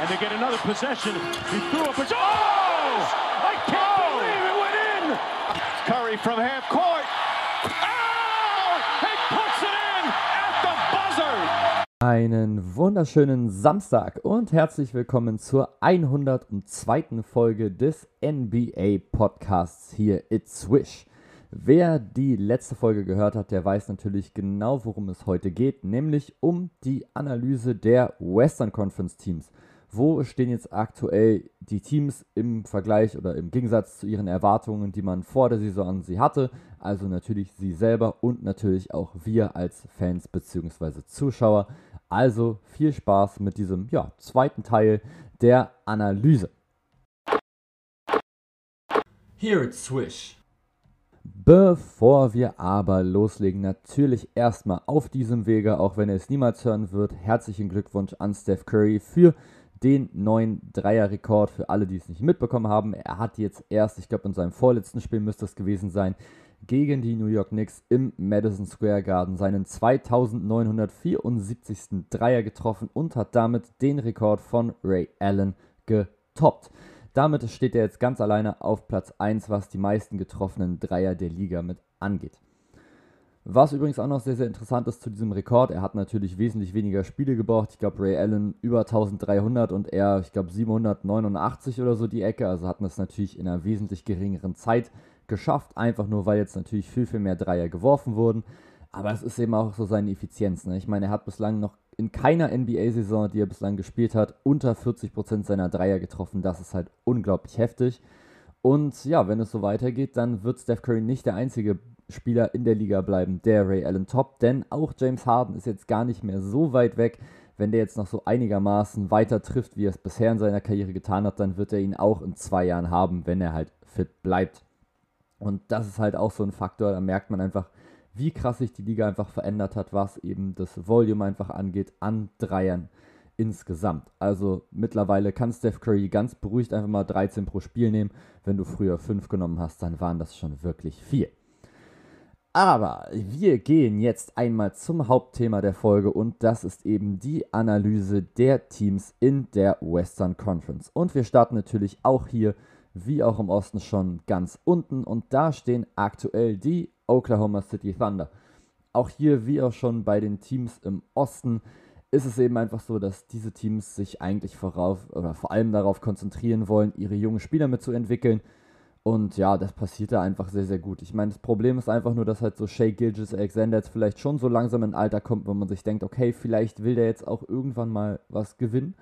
and they get another possession. He threw up a... Oh! I can't believe it went in! Curry from half court. Oh! He puts it in at the buzzer! Einen wunderschönen Samstag und herzlich willkommen zur 102. Folge des NBA Podcasts hier It's Swish. Wer die letzte Folge gehört hat, der weiß natürlich genau, worum es heute geht, nämlich um die Analyse der Western Conference Teams. Wo stehen jetzt aktuell die Teams im Vergleich oder im Gegensatz zu ihren Erwartungen, die man vor der Saison an sie hatte? Also natürlich sie selber und natürlich auch wir als Fans bzw. Zuschauer. Also viel Spaß mit diesem ja, zweiten Teil der Analyse. Here Swish. Bevor wir aber loslegen, natürlich erstmal auf diesem Wege, auch wenn er es niemals hören wird, herzlichen Glückwunsch an Steph Curry für den neuen Dreier-Rekord für alle, die es nicht mitbekommen haben. Er hat jetzt erst, ich glaube in seinem vorletzten Spiel müsste es gewesen sein, gegen die New York Knicks im Madison Square Garden seinen 2974. Dreier getroffen und hat damit den Rekord von Ray Allen getoppt. Damit steht er jetzt ganz alleine auf Platz 1, was die meisten getroffenen Dreier der Liga mit angeht. Was übrigens auch noch sehr, sehr interessant ist zu diesem Rekord, er hat natürlich wesentlich weniger Spiele gebraucht. Ich glaube, Ray Allen über 1300 und er, ich glaube, 789 oder so die Ecke. Also hatten das natürlich in einer wesentlich geringeren Zeit geschafft, einfach nur weil jetzt natürlich viel, viel mehr Dreier geworfen wurden. Aber es ist eben auch so seine Effizienz. Ne? Ich meine, er hat bislang noch in keiner NBA-Saison, die er bislang gespielt hat, unter 40% seiner Dreier getroffen. Das ist halt unglaublich heftig. Und ja, wenn es so weitergeht, dann wird Steph Curry nicht der einzige Spieler in der Liga bleiben, der Ray Allen top, denn auch James Harden ist jetzt gar nicht mehr so weit weg. Wenn der jetzt noch so einigermaßen weiter trifft, wie er es bisher in seiner Karriere getan hat, dann wird er ihn auch in zwei Jahren haben, wenn er halt fit bleibt. Und das ist halt auch so ein Faktor, da merkt man einfach, wie krass sich die Liga einfach verändert hat, was eben das Volume einfach angeht an Dreiern insgesamt. Also mittlerweile kann Steph Curry ganz beruhigt einfach mal 13 pro Spiel nehmen. Wenn du früher 5 genommen hast, dann waren das schon wirklich viel. Aber wir gehen jetzt einmal zum Hauptthema der Folge und das ist eben die Analyse der Teams in der Western Conference. Und wir starten natürlich auch hier, wie auch im Osten schon, ganz unten und da stehen aktuell die Oklahoma City Thunder. Auch hier, wie auch schon bei den Teams im Osten, ist es eben einfach so, dass diese Teams sich eigentlich vorauf oder vor allem darauf konzentrieren wollen, ihre jungen Spieler mitzuentwickeln. Und ja, das passiert da einfach sehr, sehr gut. Ich meine, das Problem ist einfach nur, dass halt so Shea Gilgis Alexander jetzt vielleicht schon so langsam in Alter kommt, wenn man sich denkt, okay, vielleicht will der jetzt auch irgendwann mal was gewinnen.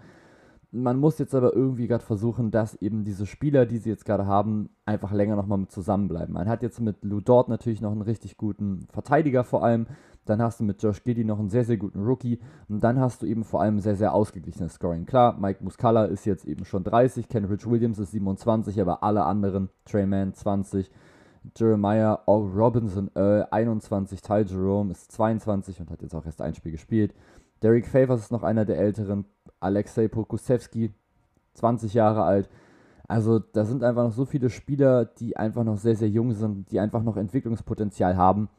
Man muss jetzt aber irgendwie gerade versuchen, dass eben diese Spieler, die sie jetzt gerade haben, einfach länger nochmal mit zusammenbleiben. Man hat jetzt mit Lou Dort natürlich noch einen richtig guten Verteidiger vor allem. Dann hast du mit Josh Giddy noch einen sehr, sehr guten Rookie. Und dann hast du eben vor allem sehr, sehr ausgeglichenes Scoring. Klar, Mike Muscala ist jetzt eben schon 30, Ken Rich Williams ist 27, aber alle anderen, Trey Mann 20, Jeremiah O. Robinson Earl 21, Ty Jerome ist 22 und hat jetzt auch erst ein Spiel gespielt. Derek Favors ist noch einer der älteren, Alexei Pokusevski, 20 Jahre alt. Also da sind einfach noch so viele Spieler, die einfach noch sehr, sehr jung sind, die einfach noch Entwicklungspotenzial haben.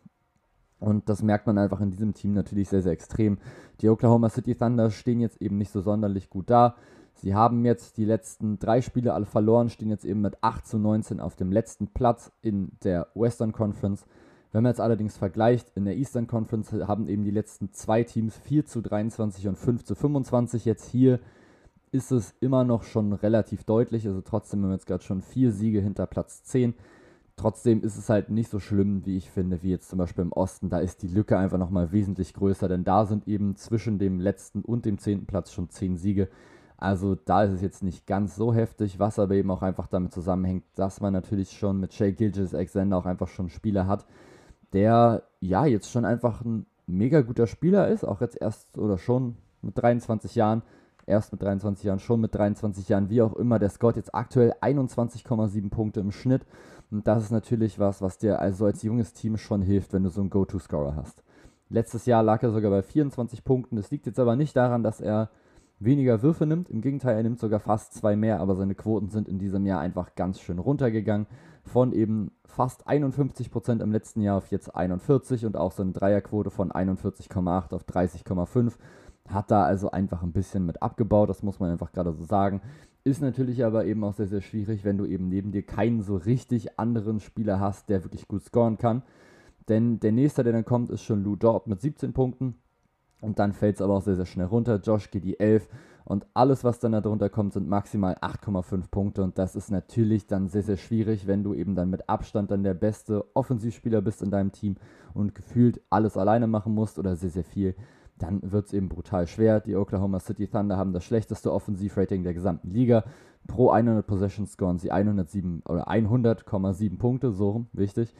Und das merkt man einfach in diesem Team natürlich sehr, sehr extrem. Die Oklahoma City Thunder stehen jetzt eben nicht so sonderlich gut da. Sie haben jetzt die letzten drei Spiele alle verloren, stehen jetzt eben mit 8 zu 19 auf dem letzten Platz in der Western Conference. Wenn man jetzt allerdings vergleicht, in der Eastern Conference haben eben die letzten zwei Teams 4 zu 23 und 5 zu 25. Jetzt hier ist es immer noch schon relativ deutlich. Also trotzdem haben wir jetzt gerade schon vier Siege hinter Platz 10. Trotzdem ist es halt nicht so schlimm, wie ich finde, wie jetzt zum Beispiel im Osten. Da ist die Lücke einfach nochmal wesentlich größer, denn da sind eben zwischen dem letzten und dem zehnten Platz schon zehn Siege. Also da ist es jetzt nicht ganz so heftig, was aber eben auch einfach damit zusammenhängt, dass man natürlich schon mit Shay Gilgis Alexander auch einfach schon Spieler hat, der ja jetzt schon einfach ein mega guter Spieler ist, auch jetzt erst oder schon mit 23 Jahren, erst mit 23 Jahren, schon mit 23 Jahren, wie auch immer. Der Scott jetzt aktuell 21,7 Punkte im Schnitt. Und das ist natürlich was, was dir also als junges Team schon hilft, wenn du so einen Go-To-Scorer hast. Letztes Jahr lag er sogar bei 24 Punkten. Das liegt jetzt aber nicht daran, dass er weniger Würfe nimmt. Im Gegenteil, er nimmt sogar fast zwei mehr, aber seine Quoten sind in diesem Jahr einfach ganz schön runtergegangen von eben fast 51 Prozent im letzten Jahr auf jetzt 41 und auch so eine Dreierquote von 41,8 auf 30,5 Hat da also einfach ein bisschen mit abgebaut, das muss man einfach gerade so sagen. Ist natürlich aber eben auch sehr, sehr schwierig, wenn du eben neben dir keinen so richtig anderen Spieler hast, der wirklich gut scoren kann. Denn der nächste, der dann kommt, ist schon Lou Dort mit 17 Punkten. Und dann fällt es aber auch sehr, sehr schnell runter. Josh geht die 11. Und alles, was dann darunter kommt, sind maximal 8,5 Punkte. Und das ist natürlich dann sehr, sehr schwierig, wenn du eben dann mit Abstand dann der beste Offensivspieler bist in deinem Team und gefühlt alles alleine machen musst oder sehr, sehr viel. Dann wird es eben brutal schwer. Die Oklahoma City Thunder haben das schlechteste Offensivrating der gesamten Liga. Pro 100 Possessions scoren sie 107 oder 100,7 Punkte, so wichtig.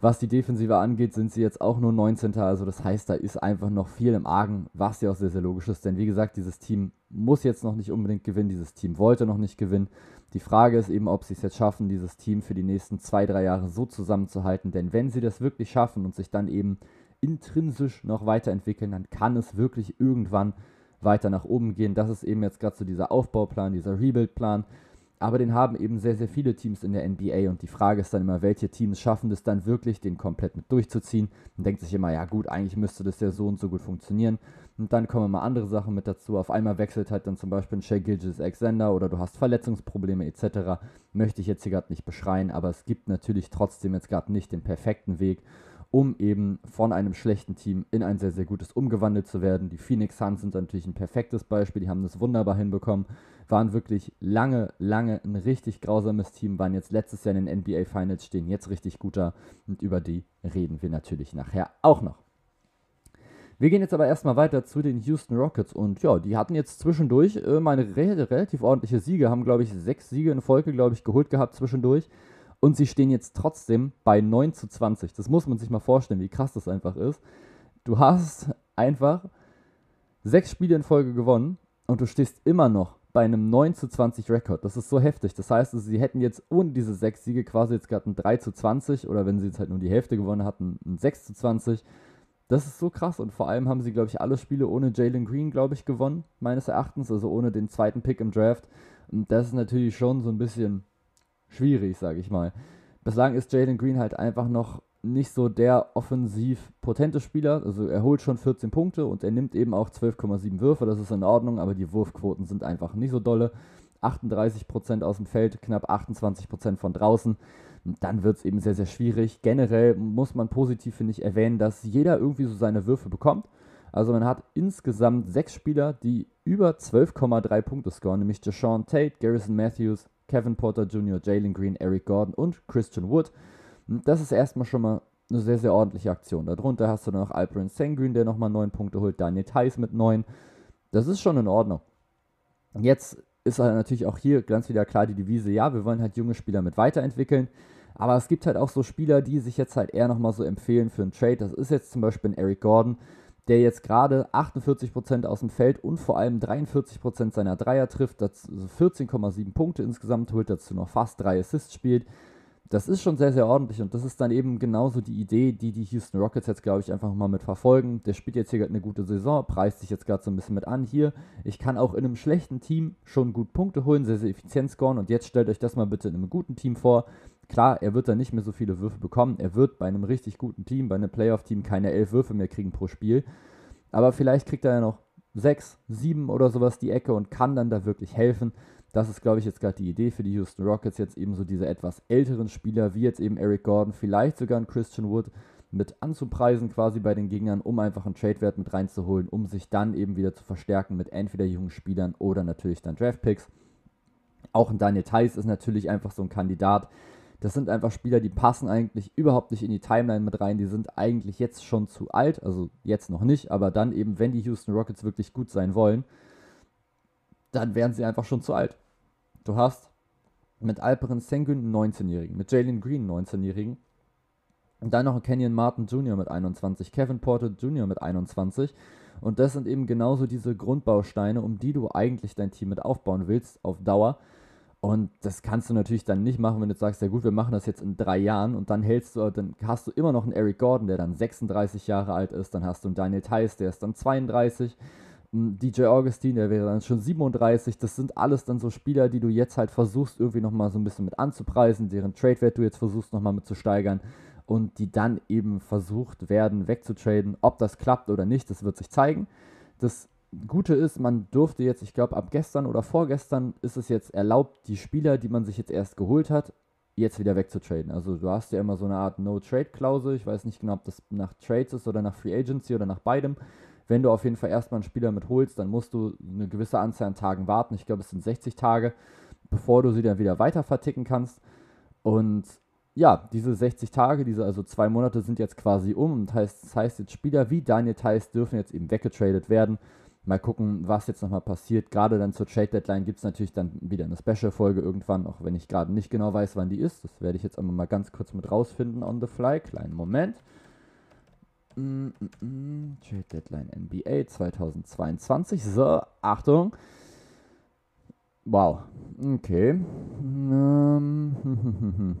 Was die Defensive angeht, sind sie jetzt auch nur 19. Also das heißt, da ist einfach noch viel im Argen, was ja auch sehr, sehr logisch ist. Denn wie gesagt, dieses Team muss jetzt noch nicht unbedingt gewinnen. Dieses Team wollte noch nicht gewinnen. Die Frage ist eben, ob sie es jetzt schaffen, dieses Team für die nächsten zwei, drei Jahre so zusammenzuhalten. Denn wenn sie das wirklich schaffen und sich dann eben intrinsisch noch weiterentwickeln, dann kann es wirklich irgendwann weiter nach oben gehen. Das ist eben jetzt gerade so dieser Aufbauplan, dieser Rebuild-Plan. Aber den haben eben sehr, sehr viele Teams in der NBA und die Frage ist dann immer, welche Teams schaffen das dann wirklich, den komplett mit durchzuziehen. Man denkt sich immer, ja gut, eigentlich müsste das ja so und so gut funktionieren. Und dann kommen mal andere Sachen mit dazu. Auf einmal wechselt halt dann zum Beispiel ein Shea Gilgis Alexander oder du hast Verletzungsprobleme etc. Möchte ich jetzt hier gerade nicht beschreien, aber es gibt natürlich trotzdem jetzt gerade nicht den perfekten Weg um eben von einem schlechten Team in ein sehr, sehr gutes umgewandelt zu werden. Die Phoenix Suns sind natürlich ein perfektes Beispiel, die haben das wunderbar hinbekommen, waren wirklich lange, lange ein richtig grausames Team, waren jetzt letztes Jahr in den NBA Finals, stehen jetzt richtig gut da und über die reden wir natürlich nachher auch noch. Wir gehen jetzt aber erstmal weiter zu den Houston Rockets und ja, die hatten jetzt zwischendurch äh, mal eine re relativ ordentliche Siege, haben glaube ich sechs Siege in Folge, glaube ich, geholt gehabt zwischendurch. Und sie stehen jetzt trotzdem bei 9 zu 20. Das muss man sich mal vorstellen, wie krass das einfach ist. Du hast einfach sechs Spiele in Folge gewonnen und du stehst immer noch bei einem 9 zu 20 Rekord. Das ist so heftig. Das heißt, sie hätten jetzt ohne diese sechs Siege quasi jetzt gerade ein 3 zu 20 oder wenn sie jetzt halt nur die Hälfte gewonnen hatten, ein 6 zu 20. Das ist so krass und vor allem haben sie, glaube ich, alle Spiele ohne Jalen Green, glaube ich, gewonnen, meines Erachtens, also ohne den zweiten Pick im Draft. Und das ist natürlich schon so ein bisschen schwierig, sage ich mal. Bislang ist Jalen Green halt einfach noch nicht so der offensiv potente Spieler. Also er holt schon 14 Punkte und er nimmt eben auch 12,7 Würfe, das ist in Ordnung, aber die Wurfquoten sind einfach nicht so dolle. 38% aus dem Feld, knapp 28% von draußen. dann wird es eben sehr, sehr schwierig. Generell muss man positiv, finde ich, erwähnen, dass jeder irgendwie so seine Würfe bekommt. Also man hat insgesamt sechs Spieler, die über 12,3 Punkte scoren, nämlich Deshaun Tate, Garrison Matthews, Kevin Porter Jr., Jalen Green, Eric Gordon und Christian Wood. Das ist erstmal schon mal eine sehr, sehr ordentliche Aktion. Darunter hast du noch Alperin Sengreen, der nochmal 9 Punkte holt, Daniel Theiss mit 9. Das ist schon in Ordnung. Jetzt ist halt natürlich auch hier ganz wieder klar die Devise, ja, wir wollen halt junge Spieler mit weiterentwickeln. Aber es gibt halt auch so Spieler, die sich jetzt halt eher nochmal so empfehlen für einen Trade. Das ist jetzt zum Beispiel ein Eric Gordon, der jetzt gerade 48% aus dem Feld und vor allem 43% seiner Dreier trifft, dazu 14,7 Punkte insgesamt holt, dazu noch fast drei Assists spielt. Das ist schon sehr, sehr ordentlich und das ist dann eben genauso die Idee, die die Houston Rockets jetzt, glaube ich, einfach mal mit verfolgen. Der spielt jetzt hier gerade eine gute Saison, preist sich jetzt gerade so ein bisschen mit an. Hier, ich kann auch in einem schlechten Team schon gut Punkte holen, sehr, sehr effizient scoren und jetzt stellt euch das mal bitte in einem guten Team vor. Klar, er wird dann nicht mehr so viele Würfe bekommen. Er wird bei einem richtig guten Team, bei einem Playoff-Team keine elf Würfe mehr kriegen pro Spiel. Aber vielleicht kriegt er ja noch sechs, sieben oder sowas die Ecke und kann dann da wirklich helfen. Das ist, glaube ich, jetzt gerade die Idee für die Houston Rockets, jetzt eben so diese etwas älteren Spieler, wie jetzt eben Eric Gordon, vielleicht sogar ein Christian Wood, mit anzupreisen quasi bei den Gegnern, um einfach einen Trade-Wert mit reinzuholen, um sich dann eben wieder zu verstärken mit entweder jungen Spielern oder natürlich dann Draft-Picks. Auch ein Daniel Theiss ist natürlich einfach so ein Kandidat, das sind einfach Spieler, die passen eigentlich überhaupt nicht in die Timeline mit rein. Die sind eigentlich jetzt schon zu alt, also jetzt noch nicht, aber dann eben, wenn die Houston Rockets wirklich gut sein wollen, dann wären sie einfach schon zu alt. Du hast mit Alperen Sengun einen 19-Jährigen, mit Jalen Green einen 19-Jährigen und dann noch Kenyon Martin Jr. mit 21, Kevin Porter Jr. mit 21 und das sind eben genauso diese Grundbausteine, um die du eigentlich dein Team mit aufbauen willst auf Dauer. Und das kannst du natürlich dann nicht machen, wenn du sagst, ja gut, wir machen das jetzt in drei Jahren und dann hältst du, dann hast du immer noch einen Eric Gordon, der dann 36 Jahre alt ist, dann hast du einen Daniel Theiss, der ist dann 32, DJ Augustin, der wäre dann schon 37. Das sind alles dann so Spieler, die du jetzt halt versuchst, irgendwie nochmal so ein bisschen mit anzupreisen, deren Trade-Wert du jetzt versuchst nochmal mit zu steigern und die dann eben versucht werden, wegzutraden. Ob das klappt oder nicht, das wird sich zeigen. Das Gute ist, man durfte jetzt, ich glaube, ab gestern oder vorgestern ist es jetzt erlaubt, die Spieler, die man sich jetzt erst geholt hat, jetzt wieder wegzutraden. Also du hast ja immer so eine Art No-Trade-Klausel. Ich weiß nicht genau, ob das nach Trades ist oder nach Free Agency oder nach beidem. Wenn du auf jeden Fall erstmal einen Spieler mit holst, dann musst du eine gewisse Anzahl an Tagen warten. Ich glaube, es sind 60 Tage, bevor du sie dann wieder weiter verticken kannst. Und ja, diese 60 Tage, diese also zwei Monate sind jetzt quasi um. Und heißt, das heißt jetzt Spieler wie Daniel Theiss dürfen jetzt eben weggetradet werden. Mal gucken, was jetzt nochmal passiert. Gerade dann zur Trade Deadline gibt es natürlich dann wieder eine Special-Folge irgendwann, auch wenn ich gerade nicht genau weiß, wann die ist. Das werde ich jetzt einmal mal ganz kurz mit rausfinden on the fly. Kleinen Moment. Mm, mm, mm. Trade Deadline NBA 2022. So, Achtung. Wow. Okay. Ähm,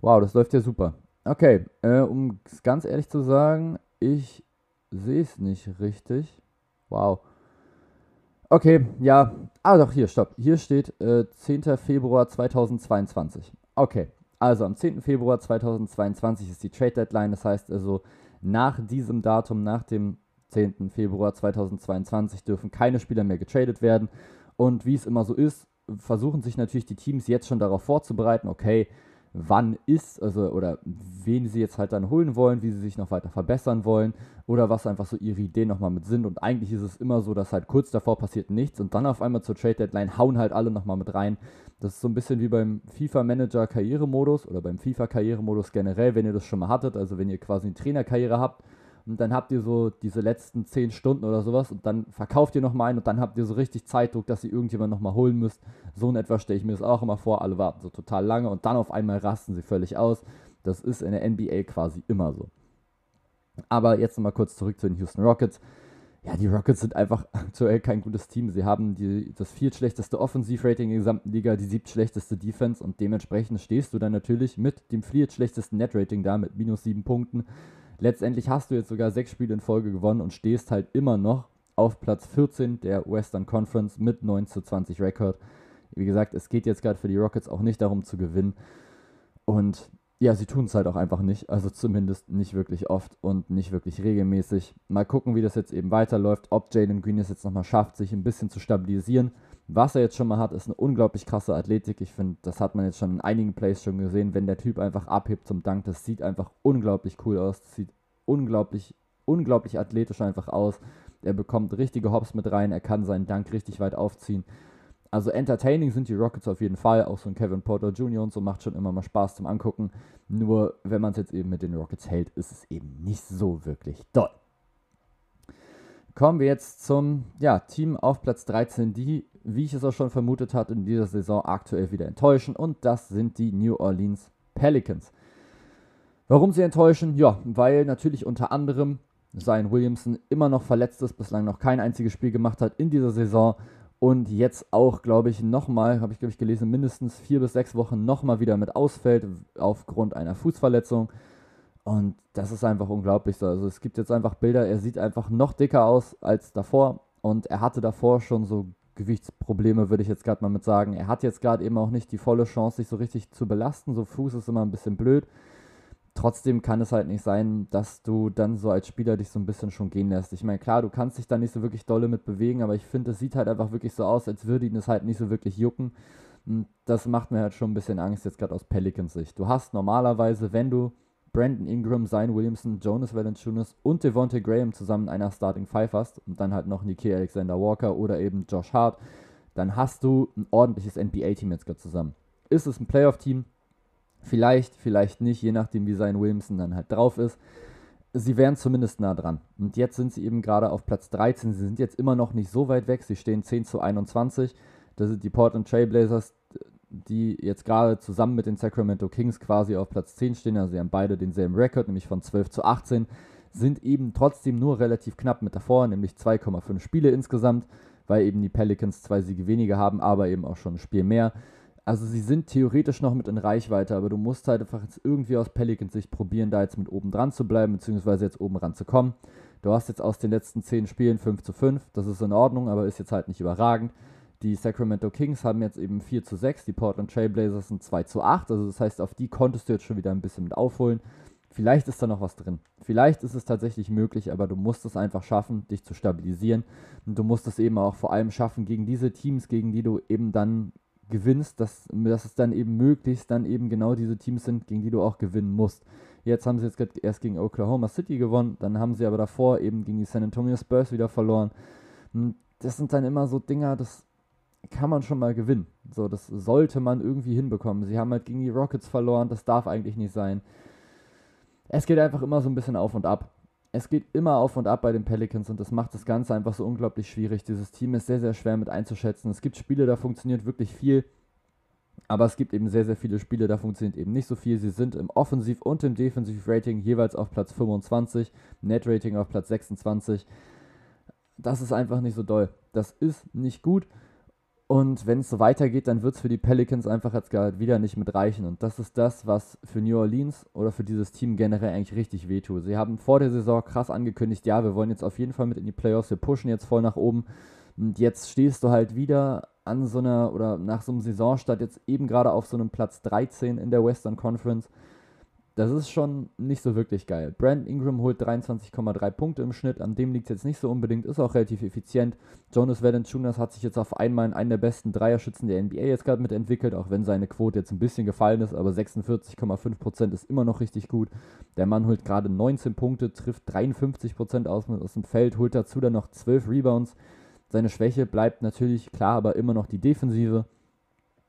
wow, das läuft ja super. Okay, äh, um ganz ehrlich zu sagen, ich sehe es nicht richtig. Wow. Okay, ja. Ah, doch, hier, stopp. Hier steht äh, 10. Februar 2022. Okay, also am 10. Februar 2022 ist die Trade Deadline. Das heißt also, nach diesem Datum, nach dem 10. Februar 2022, dürfen keine Spieler mehr getradet werden. Und wie es immer so ist, versuchen sich natürlich die Teams jetzt schon darauf vorzubereiten, okay, wann ist, also oder wen sie jetzt halt dann holen wollen, wie sie sich noch weiter verbessern wollen oder was einfach so ihre Ideen nochmal mit sind. Und eigentlich ist es immer so, dass halt kurz davor passiert nichts und dann auf einmal zur Trade Deadline hauen halt alle nochmal mit rein. Das ist so ein bisschen wie beim FIFA Manager Karrieremodus oder beim FIFA Karrieremodus generell, wenn ihr das schon mal hattet, also wenn ihr quasi eine Trainerkarriere habt und dann habt ihr so diese letzten 10 Stunden oder sowas und dann verkauft ihr nochmal einen und dann habt ihr so richtig Zeitdruck, dass ihr irgendjemand nochmal holen müsst. So in etwa stelle ich mir das auch immer vor. Alle warten so total lange und dann auf einmal rasten sie völlig aus. Das ist in der NBA quasi immer so. Aber jetzt nochmal kurz zurück zu den Houston Rockets. Ja, die Rockets sind einfach aktuell kein gutes Team. Sie haben die, das viertschlechteste Offensivrating in der gesamten Liga, die siebtschlechteste Defense und dementsprechend stehst du dann natürlich mit dem viertschlechtesten Netrating da mit minus sieben Punkten letztendlich hast du jetzt sogar sechs Spiele in Folge gewonnen und stehst halt immer noch auf Platz 14 der Western Conference mit 9 zu 20 Rekord. Wie gesagt, es geht jetzt gerade für die Rockets auch nicht darum zu gewinnen. Und ja, sie tun es halt auch einfach nicht. Also zumindest nicht wirklich oft und nicht wirklich regelmäßig. Mal gucken, wie das jetzt eben weiterläuft. Ob Jalen Green es jetzt nochmal schafft, sich ein bisschen zu stabilisieren. Was er jetzt schon mal hat, ist eine unglaublich krasse Athletik. Ich finde, das hat man jetzt schon in einigen Plays schon gesehen. Wenn der Typ einfach abhebt zum Dank, das sieht einfach unglaublich cool aus. Das sieht unglaublich, unglaublich athletisch einfach aus. Er bekommt richtige Hops mit rein. Er kann seinen Dank richtig weit aufziehen. Also entertaining sind die Rockets auf jeden Fall. Auch so ein Kevin Porter Jr. und so macht schon immer mal Spaß zum Angucken. Nur wenn man es jetzt eben mit den Rockets hält, ist es eben nicht so wirklich doll. Kommen wir jetzt zum ja, Team auf Platz 13, die wie ich es auch schon vermutet hatte, in dieser Saison aktuell wieder enttäuschen. Und das sind die New Orleans Pelicans. Warum sie enttäuschen? Ja, weil natürlich unter anderem Zion Williamson immer noch verletzt ist, bislang noch kein einziges Spiel gemacht hat in dieser Saison und jetzt auch, glaube ich, nochmal, habe ich, glaube ich, gelesen, mindestens vier bis sechs Wochen nochmal wieder mit ausfällt aufgrund einer Fußverletzung. Und das ist einfach unglaublich so. Also es gibt jetzt einfach Bilder, er sieht einfach noch dicker aus als davor. Und er hatte davor schon so Gewichtsprobleme, würde ich jetzt gerade mal mit sagen. Er hat jetzt gerade eben auch nicht die volle Chance, sich so richtig zu belasten. So Fuß ist immer ein bisschen blöd. Trotzdem kann es halt nicht sein, dass du dann so als Spieler dich so ein bisschen schon gehen lässt. Ich meine, klar, du kannst dich da nicht so wirklich dolle mit bewegen, aber ich finde, es sieht halt einfach wirklich so aus, als würde ihn es halt nicht so wirklich jucken. Und das macht mir halt schon ein bisschen Angst, jetzt gerade aus Pelicans Sicht. Du hast normalerweise, wenn du Brandon Ingram, Zion Williamson, Jonas Valanciunas und Devontae Graham zusammen in einer Starting Five hast und dann halt noch Nikkei Alexander Walker oder eben Josh Hart, dann hast du ein ordentliches NBA-Team jetzt gerade zusammen. Ist es ein Playoff-Team? Vielleicht, vielleicht nicht, je nachdem, wie Zion Williamson dann halt drauf ist. Sie wären zumindest nah dran. Und jetzt sind sie eben gerade auf Platz 13. Sie sind jetzt immer noch nicht so weit weg. Sie stehen 10 zu 21. Das sind die Portland Trailblazers, die jetzt gerade zusammen mit den Sacramento Kings quasi auf Platz 10 stehen. Also sie haben beide denselben Rekord, nämlich von 12 zu 18, sind eben trotzdem nur relativ knapp mit davor, nämlich 2,5 Spiele insgesamt, weil eben die Pelicans zwei Siege weniger haben, aber eben auch schon ein Spiel mehr. Also sie sind theoretisch noch mit in Reichweite, aber du musst halt einfach jetzt irgendwie aus Pelicans Sicht probieren, da jetzt mit oben dran zu bleiben, beziehungsweise jetzt oben ran zu kommen. Du hast jetzt aus den letzten 10 Spielen 5 zu 5, das ist in Ordnung, aber ist jetzt halt nicht überragend. Die Sacramento Kings haben jetzt eben 4 zu 6, die Portland Trailblazers sind 2 zu 8, also das heißt, auf die konntest du jetzt schon wieder ein bisschen mit aufholen. Vielleicht ist da noch was drin. Vielleicht ist es tatsächlich möglich, aber du musst es einfach schaffen, dich zu stabilisieren. Und du musst es eben auch vor allem schaffen gegen diese Teams, gegen die du eben dann gewinnst, dass, dass es dann eben möglichst dann eben genau diese Teams sind, gegen die du auch gewinnen musst. Jetzt haben sie jetzt erst gegen Oklahoma City gewonnen, dann haben sie aber davor eben gegen die San Antonio Spurs wieder verloren. Und das sind dann immer so Dinger, das kann man schon mal gewinnen. So, das sollte man irgendwie hinbekommen. Sie haben halt gegen die Rockets verloren, das darf eigentlich nicht sein es geht einfach immer so ein bisschen auf und ab. Es geht immer auf und ab bei den Pelicans und das macht das Ganze einfach so unglaublich schwierig. Dieses Team ist sehr, sehr schwer mit einzuschätzen. Es gibt Spiele, da funktioniert wirklich viel, aber es gibt eben sehr, sehr viele Spiele, da funktioniert eben nicht so viel. Sie sind im Offensiv- und im Defensiv-Rating jeweils auf Platz 25, Net-Rating auf Platz 26. Das ist einfach nicht so doll. Das ist nicht gut. Und wenn es so weitergeht, dann wird es für die Pelicans einfach jetzt gerade wieder nicht mit reichen. Und das ist das, was für New Orleans oder für dieses Team generell eigentlich richtig wehtut. Sie haben vor der Saison krass angekündigt, ja, wir wollen jetzt auf jeden Fall mit in die Playoffs, wir pushen jetzt voll nach oben. Und jetzt stehst du halt wieder an so einer oder nach so einem Saisonstart jetzt eben gerade auf so einem Platz 13 in der Western Conference das ist schon nicht so wirklich geil. Brandon Ingram holt 23,3 Punkte im Schnitt, an dem liegt es jetzt nicht so unbedingt, ist auch relativ effizient. Jonas Valanciunas hat sich jetzt auf einmal in einen der besten Dreierschützen der NBA jetzt gerade mitentwickelt, auch wenn seine Quote jetzt ein bisschen gefallen ist, aber 46,5% ist immer noch richtig gut. Der Mann holt gerade 19 Punkte, trifft 53% aus, aus dem Feld, holt dazu dann noch 12 Rebounds. Seine Schwäche bleibt natürlich klar, aber immer noch die Defensive.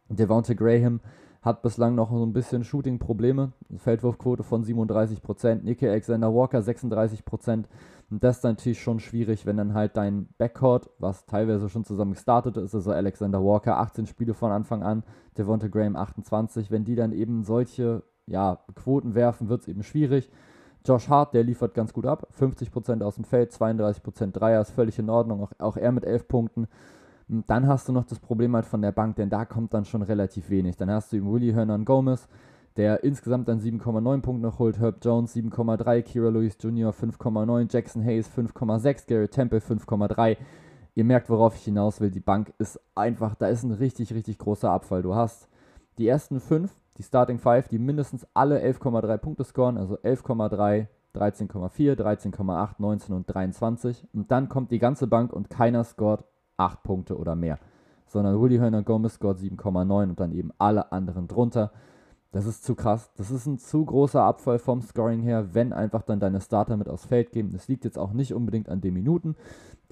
Devonta Graham hat bislang noch so ein bisschen Shooting-Probleme. Feldwurfquote von 37%, Nicky Alexander Walker 36%. Und das ist natürlich schon schwierig, wenn dann halt dein Backcourt, was teilweise schon zusammen gestartet ist, also Alexander Walker 18 Spiele von Anfang an, Devonta Graham 28, wenn die dann eben solche ja, Quoten werfen, wird es eben schwierig. Josh Hart, der liefert ganz gut ab, 50% aus dem Feld, 32% Dreier, ist völlig in Ordnung, auch, auch er mit 11 Punkten. Und dann hast du noch das Problem halt von der Bank, denn da kommt dann schon relativ wenig. Dann hast du eben Willie Hernan Gomez, der insgesamt dann 7,9 Punkte noch holt, Herb Jones 7,3, Kira Lewis Jr. 5,9, Jackson Hayes 5,6, Gary Temple 5,3. Ihr merkt, worauf ich hinaus will. Die Bank ist einfach, da ist ein richtig, richtig großer Abfall. Du hast die ersten fünf, die Starting Five, die mindestens alle 11,3 Punkte scoren, also 11,3, 13,4, 13,8, 19 und 23. Und dann kommt die ganze Bank und keiner scoret 8 Punkte oder mehr. Sondern Willy Hörner Gomez scored 7,9 und dann eben alle anderen drunter. Das ist zu krass. Das ist ein zu großer Abfall vom Scoring her, wenn einfach dann deine Starter mit aufs Feld gehen. Das liegt jetzt auch nicht unbedingt an den Minuten,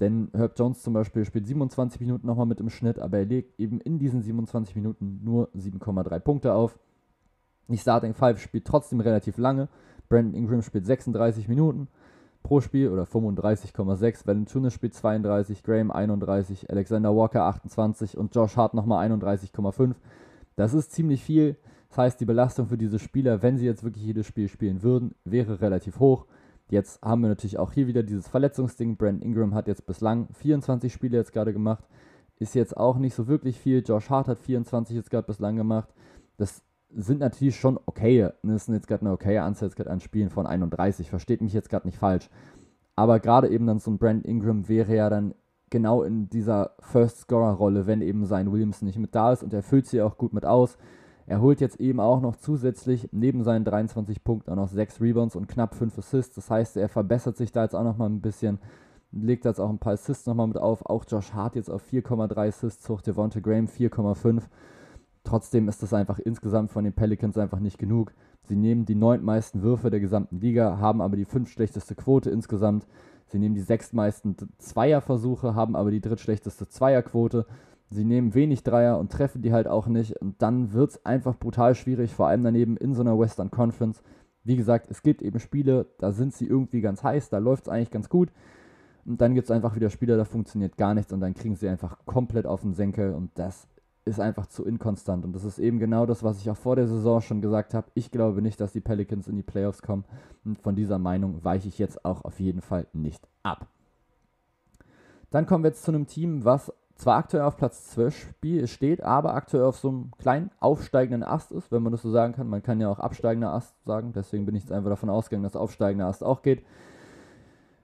denn Herb Jones zum Beispiel spielt 27 Minuten nochmal mit im Schnitt, aber er legt eben in diesen 27 Minuten nur 7,3 Punkte auf. Die Starting 5 spielt trotzdem relativ lange. Brandon Ingram spielt 36 Minuten pro Spiel oder 35,6. Valanciunas spielt 32, Graham 31, Alexander Walker 28 und Josh Hart nochmal 31,5. Das ist ziemlich viel. Das heißt, die Belastung für diese Spieler, wenn sie jetzt wirklich jedes Spiel spielen würden, wäre relativ hoch. Jetzt haben wir natürlich auch hier wieder dieses Verletzungsding. Brandon Ingram hat jetzt bislang 24 Spiele jetzt gerade gemacht. Ist jetzt auch nicht so wirklich viel. Josh Hart hat 24 jetzt gerade bislang gemacht. Das sind natürlich schon okay. Das sind jetzt gerade eine okay Anzahl an Spielen von 31. Versteht mich jetzt gerade nicht falsch. Aber gerade eben dann so ein Brand Ingram wäre ja dann genau in dieser First Scorer Rolle, wenn eben sein Williamson nicht mit da ist und er füllt sie auch gut mit aus. Er holt jetzt eben auch noch zusätzlich neben seinen 23 Punkten auch noch 6 Rebounds und knapp 5 Assists. Das heißt, er verbessert sich da jetzt auch nochmal ein bisschen, legt jetzt auch ein paar Assists nochmal mit auf. Auch Josh Hart jetzt auf 4,3 Assists hoch, Devonta Graham 4,5. Trotzdem ist das einfach insgesamt von den Pelicans einfach nicht genug. Sie nehmen die neuntmeisten Würfe der gesamten Liga, haben aber die fünf schlechteste Quote insgesamt. Sie nehmen die sechstmeisten Zweierversuche, haben aber die drittschlechteste Zweierquote. Sie nehmen wenig Dreier und treffen die halt auch nicht. Und dann wird es einfach brutal schwierig, vor allem daneben in so einer Western Conference. Wie gesagt, es gibt eben Spiele, da sind sie irgendwie ganz heiß, da läuft es eigentlich ganz gut. Und dann gibt es einfach wieder Spiele, da funktioniert gar nichts und dann kriegen sie einfach komplett auf den Senkel. Und das ist einfach zu inkonstant. Und das ist eben genau das, was ich auch vor der Saison schon gesagt habe. Ich glaube nicht, dass die Pelicans in die Playoffs kommen. Und von dieser Meinung weiche ich jetzt auch auf jeden Fall nicht ab. Dann kommen wir jetzt zu einem Team, was zwar aktuell auf Platz 12 steht, aber aktuell auf so einem kleinen aufsteigenden Ast ist, wenn man das so sagen kann. Man kann ja auch absteigender Ast sagen, deswegen bin ich jetzt einfach davon ausgegangen, dass aufsteigender Ast auch geht.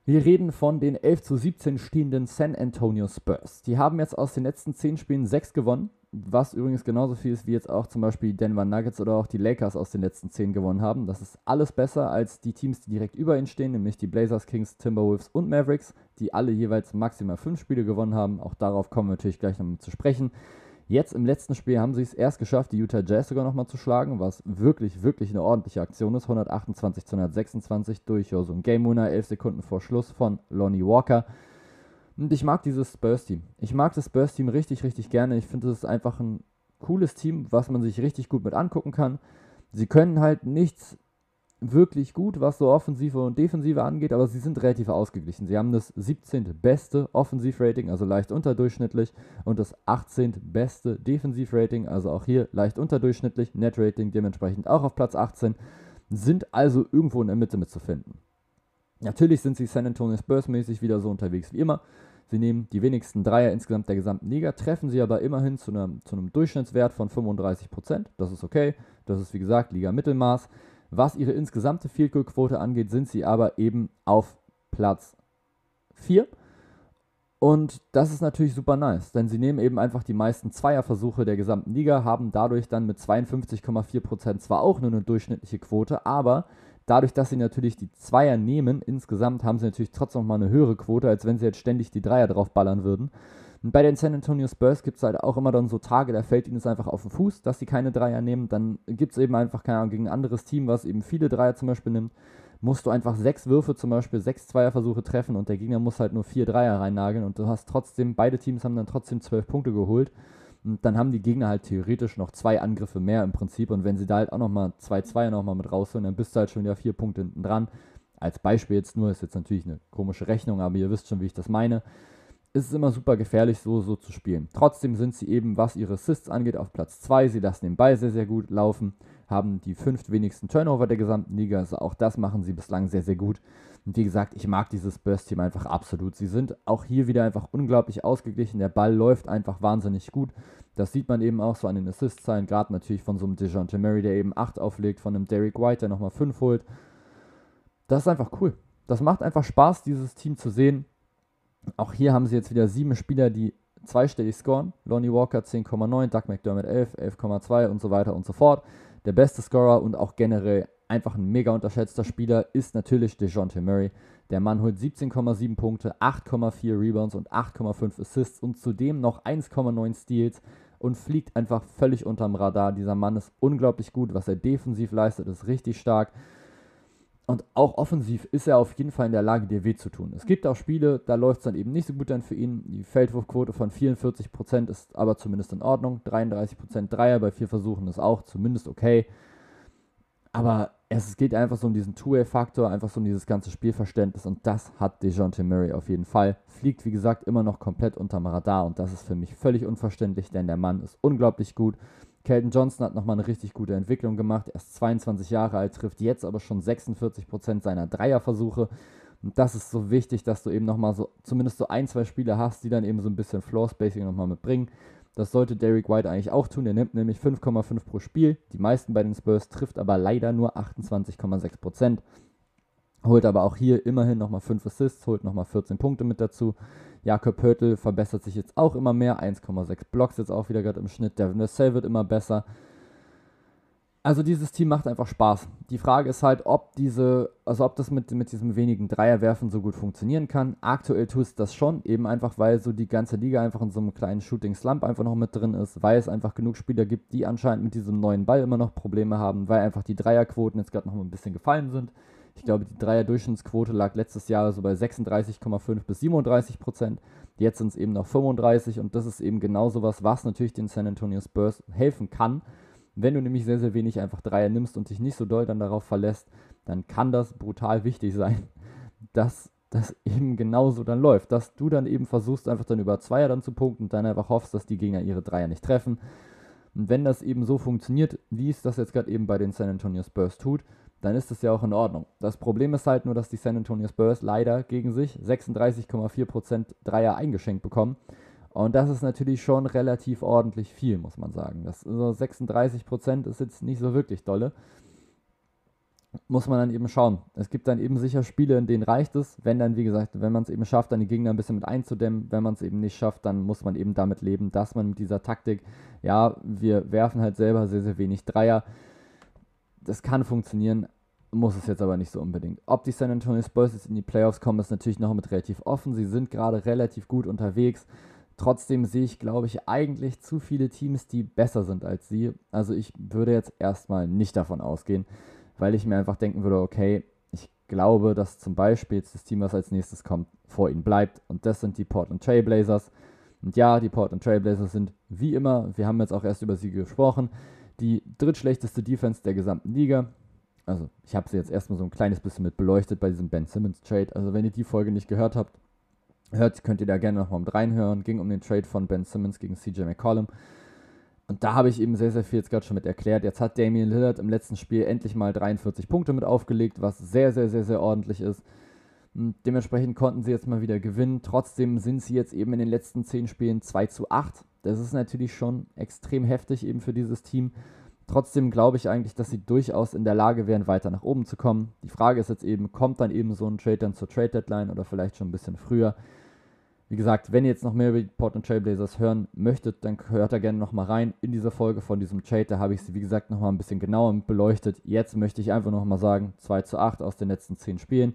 Wir reden von den 11 zu 17 stehenden San Antonio Spurs. Die haben jetzt aus den letzten 10 Spielen 6 gewonnen, was übrigens genauso viel ist wie jetzt auch zum Beispiel die Denver Nuggets oder auch die Lakers aus den letzten 10 gewonnen haben. Das ist alles besser als die Teams, die direkt über ihnen stehen, nämlich die Blazers, Kings, Timberwolves und Mavericks, die alle jeweils maximal 5 Spiele gewonnen haben. Auch darauf kommen wir natürlich gleich nochmal zu sprechen. Jetzt im letzten Spiel haben sie es erst geschafft, die Utah Jazz sogar nochmal zu schlagen, was wirklich, wirklich eine ordentliche Aktion ist. 128 zu 126 durch so ein Game Winner, 11 Sekunden vor Schluss von Lonnie Walker. Und ich mag dieses Spurs-Team. Ich mag das Spurs-Team richtig, richtig gerne. Ich finde, es ist einfach ein cooles Team, was man sich richtig gut mit angucken kann. Sie können halt nichts wirklich gut, was so Offensive und Defensive angeht, aber sie sind relativ ausgeglichen. Sie haben das 17. beste Offensivrating, also leicht unterdurchschnittlich, und das 18. beste Defensivrating, also auch hier leicht unterdurchschnittlich, Netrating dementsprechend auch auf Platz 18, sind also irgendwo in der Mitte mitzufinden. Natürlich sind sie San Antonio Spurs mäßig wieder so unterwegs wie immer. Sie nehmen die wenigsten Dreier insgesamt der gesamten Liga, treffen sie aber immerhin zu einem, zu einem Durchschnittswert von 35%. Das ist okay. Das ist wie gesagt Liga Mittelmaß. Was ihre insgesamte Field Goal Quote angeht, sind sie aber eben auf Platz 4. Und das ist natürlich super nice, denn sie nehmen eben einfach die meisten Zweierversuche der gesamten Liga, haben dadurch dann mit 52,4% zwar auch nur eine durchschnittliche Quote, aber dadurch, dass sie natürlich die Zweier nehmen, insgesamt haben sie natürlich trotzdem noch mal eine höhere Quote, als wenn sie jetzt ständig die Dreier draufballern würden. Und bei den San Antonio Spurs gibt es halt auch immer dann so Tage, da fällt ihnen es einfach auf den Fuß, dass sie keine Dreier nehmen. Dann gibt es eben einfach, keine Ahnung, gegen ein anderes Team, was eben viele Dreier zum Beispiel nimmt, musst du einfach sechs Würfe, zum Beispiel sechs Zweierversuche treffen und der Gegner muss halt nur vier Dreier reinnageln und du hast trotzdem, beide Teams haben dann trotzdem zwölf Punkte geholt. Und dann haben die Gegner halt theoretisch noch zwei Angriffe mehr im Prinzip. Und wenn sie da halt auch nochmal zwei Zweier nochmal mit rausholen, dann bist du halt schon wieder vier Punkte hinten dran. Als Beispiel jetzt nur, ist jetzt natürlich eine komische Rechnung, aber ihr wisst schon, wie ich das meine ist es immer super gefährlich, so, so zu spielen. Trotzdem sind sie eben, was ihre Assists angeht, auf Platz 2. Sie lassen den Ball sehr, sehr gut laufen, haben die fünft wenigsten Turnover der gesamten Liga. Also auch das machen sie bislang sehr, sehr gut. Und wie gesagt, ich mag dieses Burst-Team einfach absolut. Sie sind auch hier wieder einfach unglaublich ausgeglichen. Der Ball läuft einfach wahnsinnig gut. Das sieht man eben auch so an den Assist-Zahlen, gerade natürlich von so einem DeJounte Murray, der eben 8 auflegt, von einem Derek White, der nochmal 5 holt. Das ist einfach cool. Das macht einfach Spaß, dieses Team zu sehen. Auch hier haben sie jetzt wieder sieben Spieler, die zweistellig scoren. Lonnie Walker 10,9, Doug McDermott 11, 11,2 und so weiter und so fort. Der beste Scorer und auch generell einfach ein mega unterschätzter Spieler ist natürlich DeJounte Murray. Der Mann holt 17,7 Punkte, 8,4 Rebounds und 8,5 Assists und zudem noch 1,9 Steals und fliegt einfach völlig unterm Radar. Dieser Mann ist unglaublich gut, was er defensiv leistet, ist richtig stark. Und auch offensiv ist er auf jeden Fall in der Lage, dir weh zu tun. Es gibt auch Spiele, da läuft es dann eben nicht so gut dann für ihn. Die Feldwurfquote von 44% ist aber zumindest in Ordnung. 33% Dreier bei vier Versuchen ist auch zumindest okay. Aber es geht einfach so um diesen Two-Way-Faktor, einfach so um dieses ganze Spielverständnis und das hat DeJounte Murray auf jeden Fall. Fliegt, wie gesagt, immer noch komplett unterm Radar und das ist für mich völlig unverständlich, denn der Mann ist unglaublich gut. Kelton Johnson hat nochmal eine richtig gute Entwicklung gemacht. Er ist 22 Jahre alt, trifft jetzt aber schon 46% seiner Dreierversuche. Und das ist so wichtig, dass du eben nochmal so, zumindest so ein, zwei Spiele hast, die dann eben so ein bisschen Floor Spacing nochmal mitbringen. Das sollte Derek White eigentlich auch tun. Er nimmt nämlich 5,5 pro Spiel. Die meisten bei den Spurs trifft aber leider nur 28,6%. Holt aber auch hier immerhin nochmal 5 Assists, holt nochmal 14 Punkte mit dazu. Jakob Pörtl verbessert sich jetzt auch immer mehr. 1,6 Blocks jetzt auch wieder gerade im Schnitt. Devin Vassell wird immer besser. Also dieses Team macht einfach Spaß. Die Frage ist halt, ob diese, also ob das mit, mit diesem wenigen Dreierwerfen so gut funktionieren kann. Aktuell tut es das schon, eben einfach, weil so die ganze Liga einfach in so einem kleinen Shooting-Slump einfach noch mit drin ist, weil es einfach genug Spieler gibt, die anscheinend mit diesem neuen Ball immer noch Probleme haben, weil einfach die Dreierquoten jetzt gerade noch mal ein bisschen gefallen sind. Ich glaube, die Dreier-Durchschnittsquote lag letztes Jahr so bei 36,5 bis 37 Prozent. Jetzt sind es eben noch 35 und das ist eben genau sowas, was natürlich den San Antonio Spurs helfen kann. Wenn du nämlich sehr, sehr wenig einfach Dreier nimmst und dich nicht so doll dann darauf verlässt, dann kann das brutal wichtig sein, dass das eben genauso dann läuft. Dass du dann eben versuchst, einfach dann über Zweier dann zu punkten und dann einfach hoffst, dass die Gegner ihre Dreier nicht treffen. Und wenn das eben so funktioniert, wie es das jetzt gerade eben bei den San Antonio Spurs tut, dann ist das ja auch in Ordnung. Das Problem ist halt nur, dass die San Antonio Spurs leider gegen sich 36,4% Dreier eingeschenkt bekommen. Und das ist natürlich schon relativ ordentlich viel, muss man sagen. Das so 36% ist jetzt nicht so wirklich dolle. muss man dann eben schauen. Es gibt dann eben sicher Spiele, in denen reicht es. Wenn dann, wie gesagt, wenn man es eben schafft, dann die Gegner ein bisschen mit einzudämmen. Wenn man es eben nicht schafft, dann muss man eben damit leben, dass man mit dieser Taktik, ja, wir werfen halt selber sehr, sehr wenig Dreier. Das kann funktionieren, muss es jetzt aber nicht so unbedingt. Ob die San Antonio Spurs jetzt in die Playoffs kommen, ist natürlich noch mit relativ offen. Sie sind gerade relativ gut unterwegs. Trotzdem sehe ich, glaube ich, eigentlich zu viele Teams, die besser sind als sie. Also ich würde jetzt erstmal nicht davon ausgehen weil ich mir einfach denken würde, okay, ich glaube, dass zum Beispiel jetzt das Team, was als nächstes kommt, vor ihnen bleibt. Und das sind die Portland Trailblazers. Und ja, die Portland Trailblazers sind wie immer, wir haben jetzt auch erst über sie gesprochen, die drittschlechteste Defense der gesamten Liga. Also ich habe sie jetzt erstmal so ein kleines bisschen mit beleuchtet bei diesem Ben Simmons Trade. Also wenn ihr die Folge nicht gehört habt, hört, könnt ihr da gerne nochmal mit reinhören. Ging um den Trade von Ben Simmons gegen CJ McCollum. Und da habe ich eben sehr, sehr viel jetzt gerade schon mit erklärt. Jetzt hat Damian Lillard im letzten Spiel endlich mal 43 Punkte mit aufgelegt, was sehr, sehr, sehr, sehr ordentlich ist. Und dementsprechend konnten sie jetzt mal wieder gewinnen. Trotzdem sind sie jetzt eben in den letzten 10 Spielen 2 zu 8. Das ist natürlich schon extrem heftig eben für dieses Team. Trotzdem glaube ich eigentlich, dass sie durchaus in der Lage wären, weiter nach oben zu kommen. Die Frage ist jetzt eben, kommt dann eben so ein Trade dann zur Trade Deadline oder vielleicht schon ein bisschen früher? Wie gesagt, wenn ihr jetzt noch mehr über die Portland Trailblazers hören möchtet, dann hört da gerne nochmal rein in dieser Folge von diesem Trade. Da habe ich sie, wie gesagt, nochmal ein bisschen genauer beleuchtet. Jetzt möchte ich einfach nochmal sagen, 2 zu 8 aus den letzten 10 Spielen.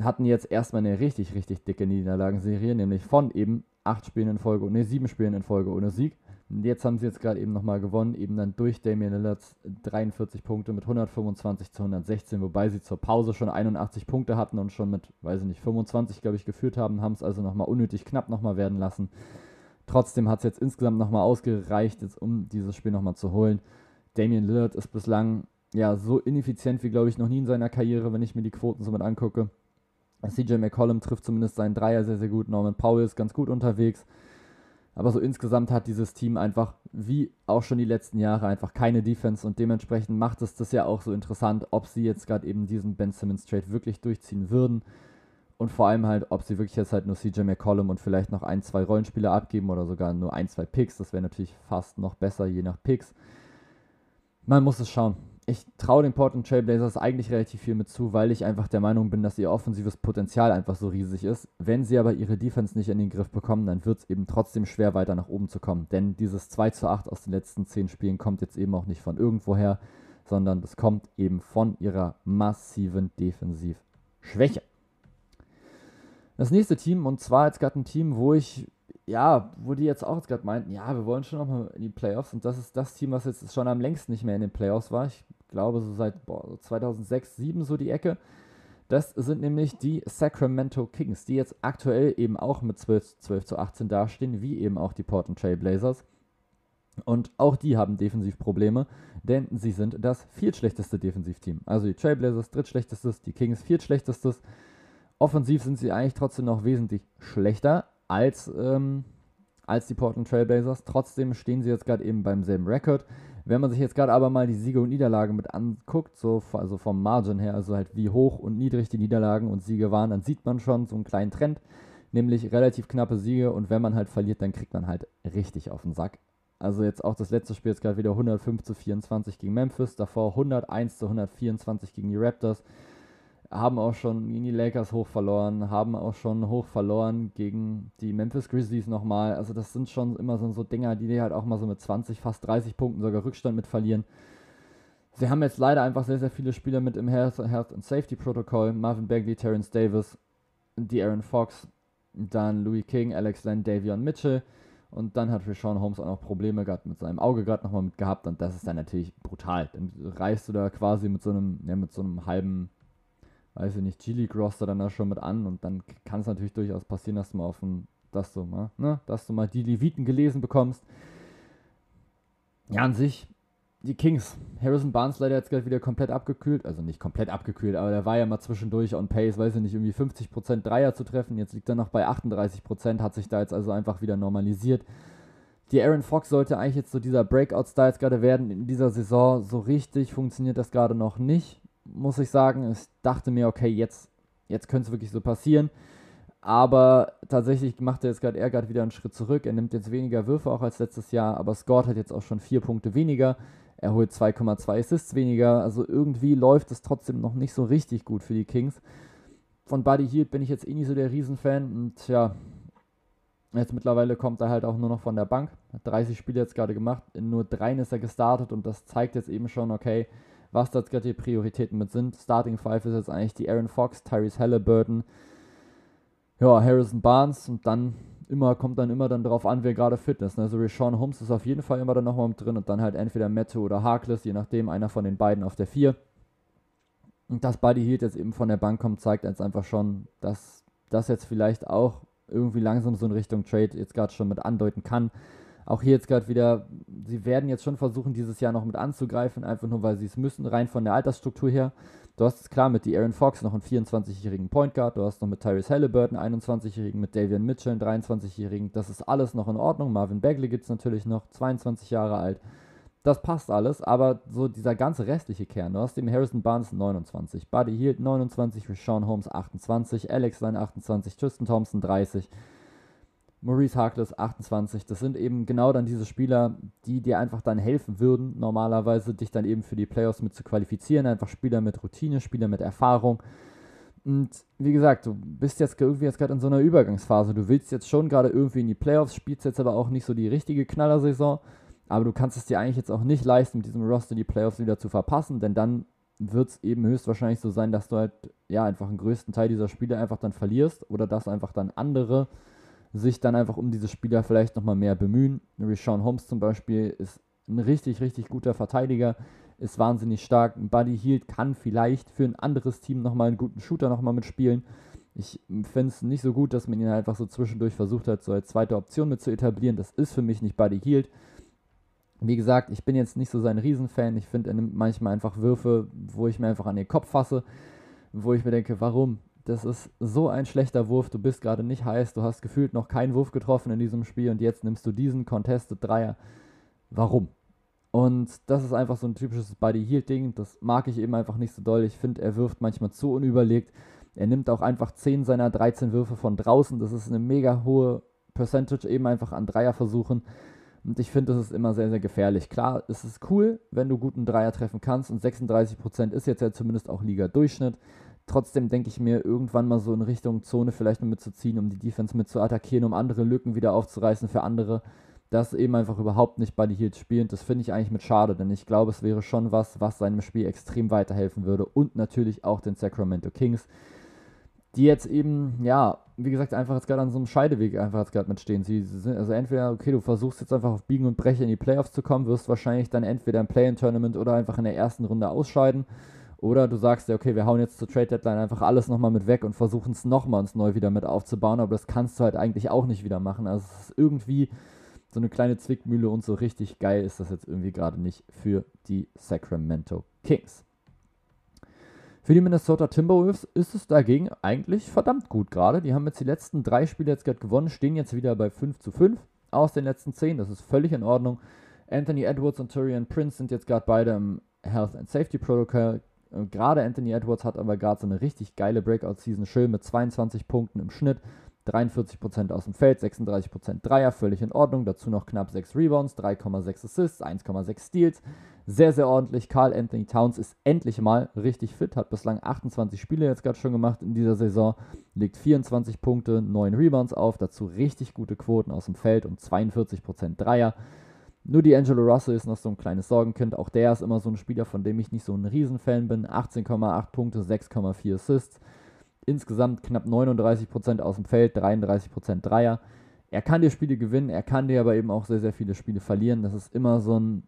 Hatten jetzt erstmal eine richtig, richtig dicke Niederlagenserie, nämlich von eben 8 Spielen in Folge, ne, 7 Spielen in Folge ohne Sieg. Jetzt haben sie jetzt gerade eben nochmal gewonnen, eben dann durch Damian Lillards 43 Punkte mit 125 zu 116, wobei sie zur Pause schon 81 Punkte hatten und schon mit, weiß ich nicht, 25, glaube ich, geführt haben, haben es also nochmal unnötig knapp nochmal werden lassen. Trotzdem hat es jetzt insgesamt nochmal ausgereicht, jetzt, um dieses Spiel nochmal zu holen. Damian Lillard ist bislang ja so ineffizient wie, glaube ich, noch nie in seiner Karriere, wenn ich mir die Quoten so mit angucke. CJ McCollum trifft zumindest seinen Dreier sehr, sehr gut. Norman Powell ist ganz gut unterwegs. Aber so insgesamt hat dieses Team einfach, wie auch schon die letzten Jahre, einfach keine Defense und dementsprechend macht es das ja auch so interessant, ob sie jetzt gerade eben diesen Ben Simmons Trade wirklich durchziehen würden und vor allem halt, ob sie wirklich jetzt halt nur CJ McCollum und vielleicht noch ein, zwei Rollenspieler abgeben oder sogar nur ein, zwei Picks. Das wäre natürlich fast noch besser, je nach Picks. Man muss es schauen ich traue den Portland Trailblazers eigentlich relativ viel mit zu, weil ich einfach der Meinung bin, dass ihr offensives Potenzial einfach so riesig ist. Wenn sie aber ihre Defense nicht in den Griff bekommen, dann wird es eben trotzdem schwer, weiter nach oben zu kommen. Denn dieses 2 zu 8 aus den letzten 10 Spielen kommt jetzt eben auch nicht von irgendwoher, sondern das kommt eben von ihrer massiven Defensivschwäche. Das nächste Team, und zwar jetzt gerade ein Team, wo ich ja, wo die jetzt auch gerade meinten, ja, wir wollen schon nochmal in die Playoffs und das ist das Team, was jetzt schon am längsten nicht mehr in den Playoffs war. Ich glaube, so seit boah, 2006, 2007 so die Ecke. Das sind nämlich die Sacramento Kings, die jetzt aktuell eben auch mit 12, 12 zu 18 dastehen, wie eben auch die Portland Trail Blazers. Und auch die haben Defensivprobleme, denn sie sind das viertschlechteste Defensivteam. Also die Trailblazers drittschlechtestes, die Kings viertschlechtestes. Offensiv sind sie eigentlich trotzdem noch wesentlich schlechter als, ähm, als die Portland Trailblazers. Trotzdem stehen sie jetzt gerade eben beim selben Rekord. Wenn man sich jetzt gerade aber mal die Siege und Niederlagen mit anguckt, so also vom Margin her, also halt wie hoch und niedrig die Niederlagen und Siege waren, dann sieht man schon so einen kleinen Trend, nämlich relativ knappe Siege und wenn man halt verliert, dann kriegt man halt richtig auf den Sack. Also jetzt auch das letzte Spiel ist gerade wieder 105 zu 24 gegen Memphis, davor 101 zu 124 gegen die Raptors haben auch schon gegen die Lakers hoch verloren, haben auch schon hoch verloren gegen die Memphis Grizzlies nochmal. Also das sind schon immer so, so Dinger, die die halt auch mal so mit 20, fast 30 Punkten sogar Rückstand mit verlieren. Sie haben jetzt leider einfach sehr, sehr viele Spieler mit im Health, Health and Safety Protokoll. Marvin Bagley, Terrence Davis, die Aaron Fox, dann Louis King, Alex Len, Davion Mitchell. Und dann hat Rashawn Holmes auch noch Probleme gehabt mit seinem Auge gerade nochmal mit gehabt. Und das ist dann natürlich brutal. Dann reißt du da quasi mit so einem, ja, mit so einem halben weiß ich nicht, G-League-Roster dann da schon mit an und dann kann es natürlich durchaus passieren, dass du mal auf ein, dass du mal, ne, dass du mal die Leviten gelesen bekommst. Ja, an sich, die Kings. Harrison Barnes leider jetzt gerade wieder komplett abgekühlt, also nicht komplett abgekühlt, aber der war ja mal zwischendurch on pace, weiß ich nicht, irgendwie 50% Dreier zu treffen, jetzt liegt er noch bei 38%, hat sich da jetzt also einfach wieder normalisiert. Die Aaron Fox sollte eigentlich jetzt so dieser Breakout-Star jetzt gerade werden in dieser Saison. So richtig funktioniert das gerade noch nicht muss ich sagen. Ich dachte mir, okay, jetzt, jetzt könnte es wirklich so passieren. Aber tatsächlich macht er jetzt gerade er gerade wieder einen Schritt zurück. Er nimmt jetzt weniger Würfe auch als letztes Jahr, aber scored hat jetzt auch schon vier Punkte weniger. Er holt 2,2 Assists weniger. Also irgendwie läuft es trotzdem noch nicht so richtig gut für die Kings. Von Buddy Hield bin ich jetzt eh nicht so der Riesenfan. Und ja, jetzt mittlerweile kommt er halt auch nur noch von der Bank. Hat 30 Spiele jetzt gerade gemacht. In nur dreien ist er gestartet. Und das zeigt jetzt eben schon, okay, was da jetzt gerade die Prioritäten mit sind. Starting Five ist jetzt eigentlich die Aaron Fox, Tyrese Halliburton, ja, Harrison Barnes und dann immer, kommt dann immer dann darauf an, wer gerade fit ist. Ne? Also Rashawn Holmes ist auf jeden Fall immer dann nochmal mit drin und dann halt entweder Metto oder Harkless, je nachdem, einer von den beiden auf der 4. Und dass Buddy Hield jetzt eben von der Bank kommt, zeigt jetzt einfach schon, dass das jetzt vielleicht auch irgendwie langsam so in Richtung Trade jetzt gerade schon mit andeuten kann. Auch hier jetzt gerade wieder, sie werden jetzt schon versuchen, dieses Jahr noch mit anzugreifen, einfach nur, weil sie es müssen, rein von der Altersstruktur her. Du hast es klar mit die Aaron Fox noch einen 24-jährigen Point Guard, du hast noch mit Tyrese Halliburton einen 21-jährigen, mit Davian Mitchell einen 23-jährigen. Das ist alles noch in Ordnung. Marvin Bagley gibt es natürlich noch, 22 Jahre alt. Das passt alles, aber so dieser ganze restliche Kern, du hast dem Harrison Barnes 29, Buddy Hield 29, Rashawn Holmes 28, Alex Line 28, Tristan Thompson 30, Maurice Harkless 28. Das sind eben genau dann diese Spieler, die dir einfach dann helfen würden, normalerweise dich dann eben für die Playoffs mit zu qualifizieren. Einfach Spieler mit Routine, Spieler mit Erfahrung. Und wie gesagt, du bist jetzt irgendwie jetzt gerade in so einer Übergangsphase. Du willst jetzt schon gerade irgendwie in die Playoffs, spielst jetzt aber auch nicht so die richtige Knallersaison. Aber du kannst es dir eigentlich jetzt auch nicht leisten, mit diesem Roster die Playoffs wieder zu verpassen, denn dann wird es eben höchstwahrscheinlich so sein, dass du halt ja einfach den größten Teil dieser Spiele einfach dann verlierst oder dass einfach dann andere sich dann einfach um diese Spieler vielleicht nochmal mehr bemühen. Rashawn Holmes zum Beispiel ist ein richtig, richtig guter Verteidiger, ist wahnsinnig stark. Buddy Hield kann vielleicht für ein anderes Team nochmal einen guten Shooter nochmal mitspielen. Ich finde es nicht so gut, dass man ihn einfach so zwischendurch versucht hat, so als zweite Option mit zu etablieren. Das ist für mich nicht Buddy Hield. Wie gesagt, ich bin jetzt nicht so sein Riesenfan. Ich finde, er nimmt manchmal einfach Würfe, wo ich mir einfach an den Kopf fasse, wo ich mir denke, warum? Das ist so ein schlechter Wurf. Du bist gerade nicht heiß. Du hast gefühlt noch keinen Wurf getroffen in diesem Spiel und jetzt nimmst du diesen Contested Dreier. Warum? Und das ist einfach so ein typisches Buddy Heal Ding. Das mag ich eben einfach nicht so doll. Ich finde, er wirft manchmal zu unüberlegt. Er nimmt auch einfach 10 seiner 13 Würfe von draußen. Das ist eine mega hohe Percentage eben einfach an Dreierversuchen. Und ich finde, das ist immer sehr, sehr gefährlich. Klar, es ist cool, wenn du guten Dreier treffen kannst und 36% ist jetzt ja zumindest auch Liga-Durchschnitt. Trotzdem denke ich mir, irgendwann mal so in Richtung Zone vielleicht noch mitzuziehen, um die Defense mit zu attackieren, um andere Lücken wieder aufzureißen für andere. Das eben einfach überhaupt nicht Buddy Hield spielt. Das finde ich eigentlich mit schade, denn ich glaube, es wäre schon was, was seinem Spiel extrem weiterhelfen würde. Und natürlich auch den Sacramento Kings, die jetzt eben, ja, wie gesagt, einfach jetzt gerade an so einem Scheideweg einfach jetzt gerade mitstehen. Sie sind, also entweder, okay, du versuchst jetzt einfach auf Biegen und Brechen in die Playoffs zu kommen, wirst wahrscheinlich dann entweder im Play-In-Tournament oder einfach in der ersten Runde ausscheiden. Oder du sagst dir, okay, wir hauen jetzt zur Trade Deadline einfach alles nochmal mit weg und versuchen es nochmal uns neu wieder mit aufzubauen, aber das kannst du halt eigentlich auch nicht wieder machen. Also es ist irgendwie so eine kleine Zwickmühle und so richtig geil ist das jetzt irgendwie gerade nicht für die Sacramento Kings. Für die Minnesota Timberwolves ist es dagegen eigentlich verdammt gut gerade. Die haben jetzt die letzten drei Spiele jetzt gerade gewonnen, stehen jetzt wieder bei 5 zu 5 aus den letzten 10. Das ist völlig in Ordnung. Anthony Edwards und Tyrion Prince sind jetzt gerade beide im Health and Safety Protocol gerade Anthony Edwards hat aber gerade so eine richtig geile Breakout-Season, schön mit 22 Punkten im Schnitt, 43% aus dem Feld, 36% Dreier, völlig in Ordnung. Dazu noch knapp 6 Rebounds, 3,6 Assists, 1,6 Steals. Sehr, sehr ordentlich. Carl Anthony Towns ist endlich mal richtig fit, hat bislang 28 Spiele jetzt gerade schon gemacht in dieser Saison, legt 24 Punkte, 9 Rebounds auf, dazu richtig gute Quoten aus dem Feld und 42% Dreier. Nur die Angelo Russell ist noch so ein kleines Sorgenkind. Auch der ist immer so ein Spieler, von dem ich nicht so ein Riesenfan bin. 18,8 Punkte, 6,4 Assists. Insgesamt knapp 39% aus dem Feld, 33% Dreier. Er kann dir Spiele gewinnen, er kann dir aber eben auch sehr, sehr viele Spiele verlieren. Das ist immer so ein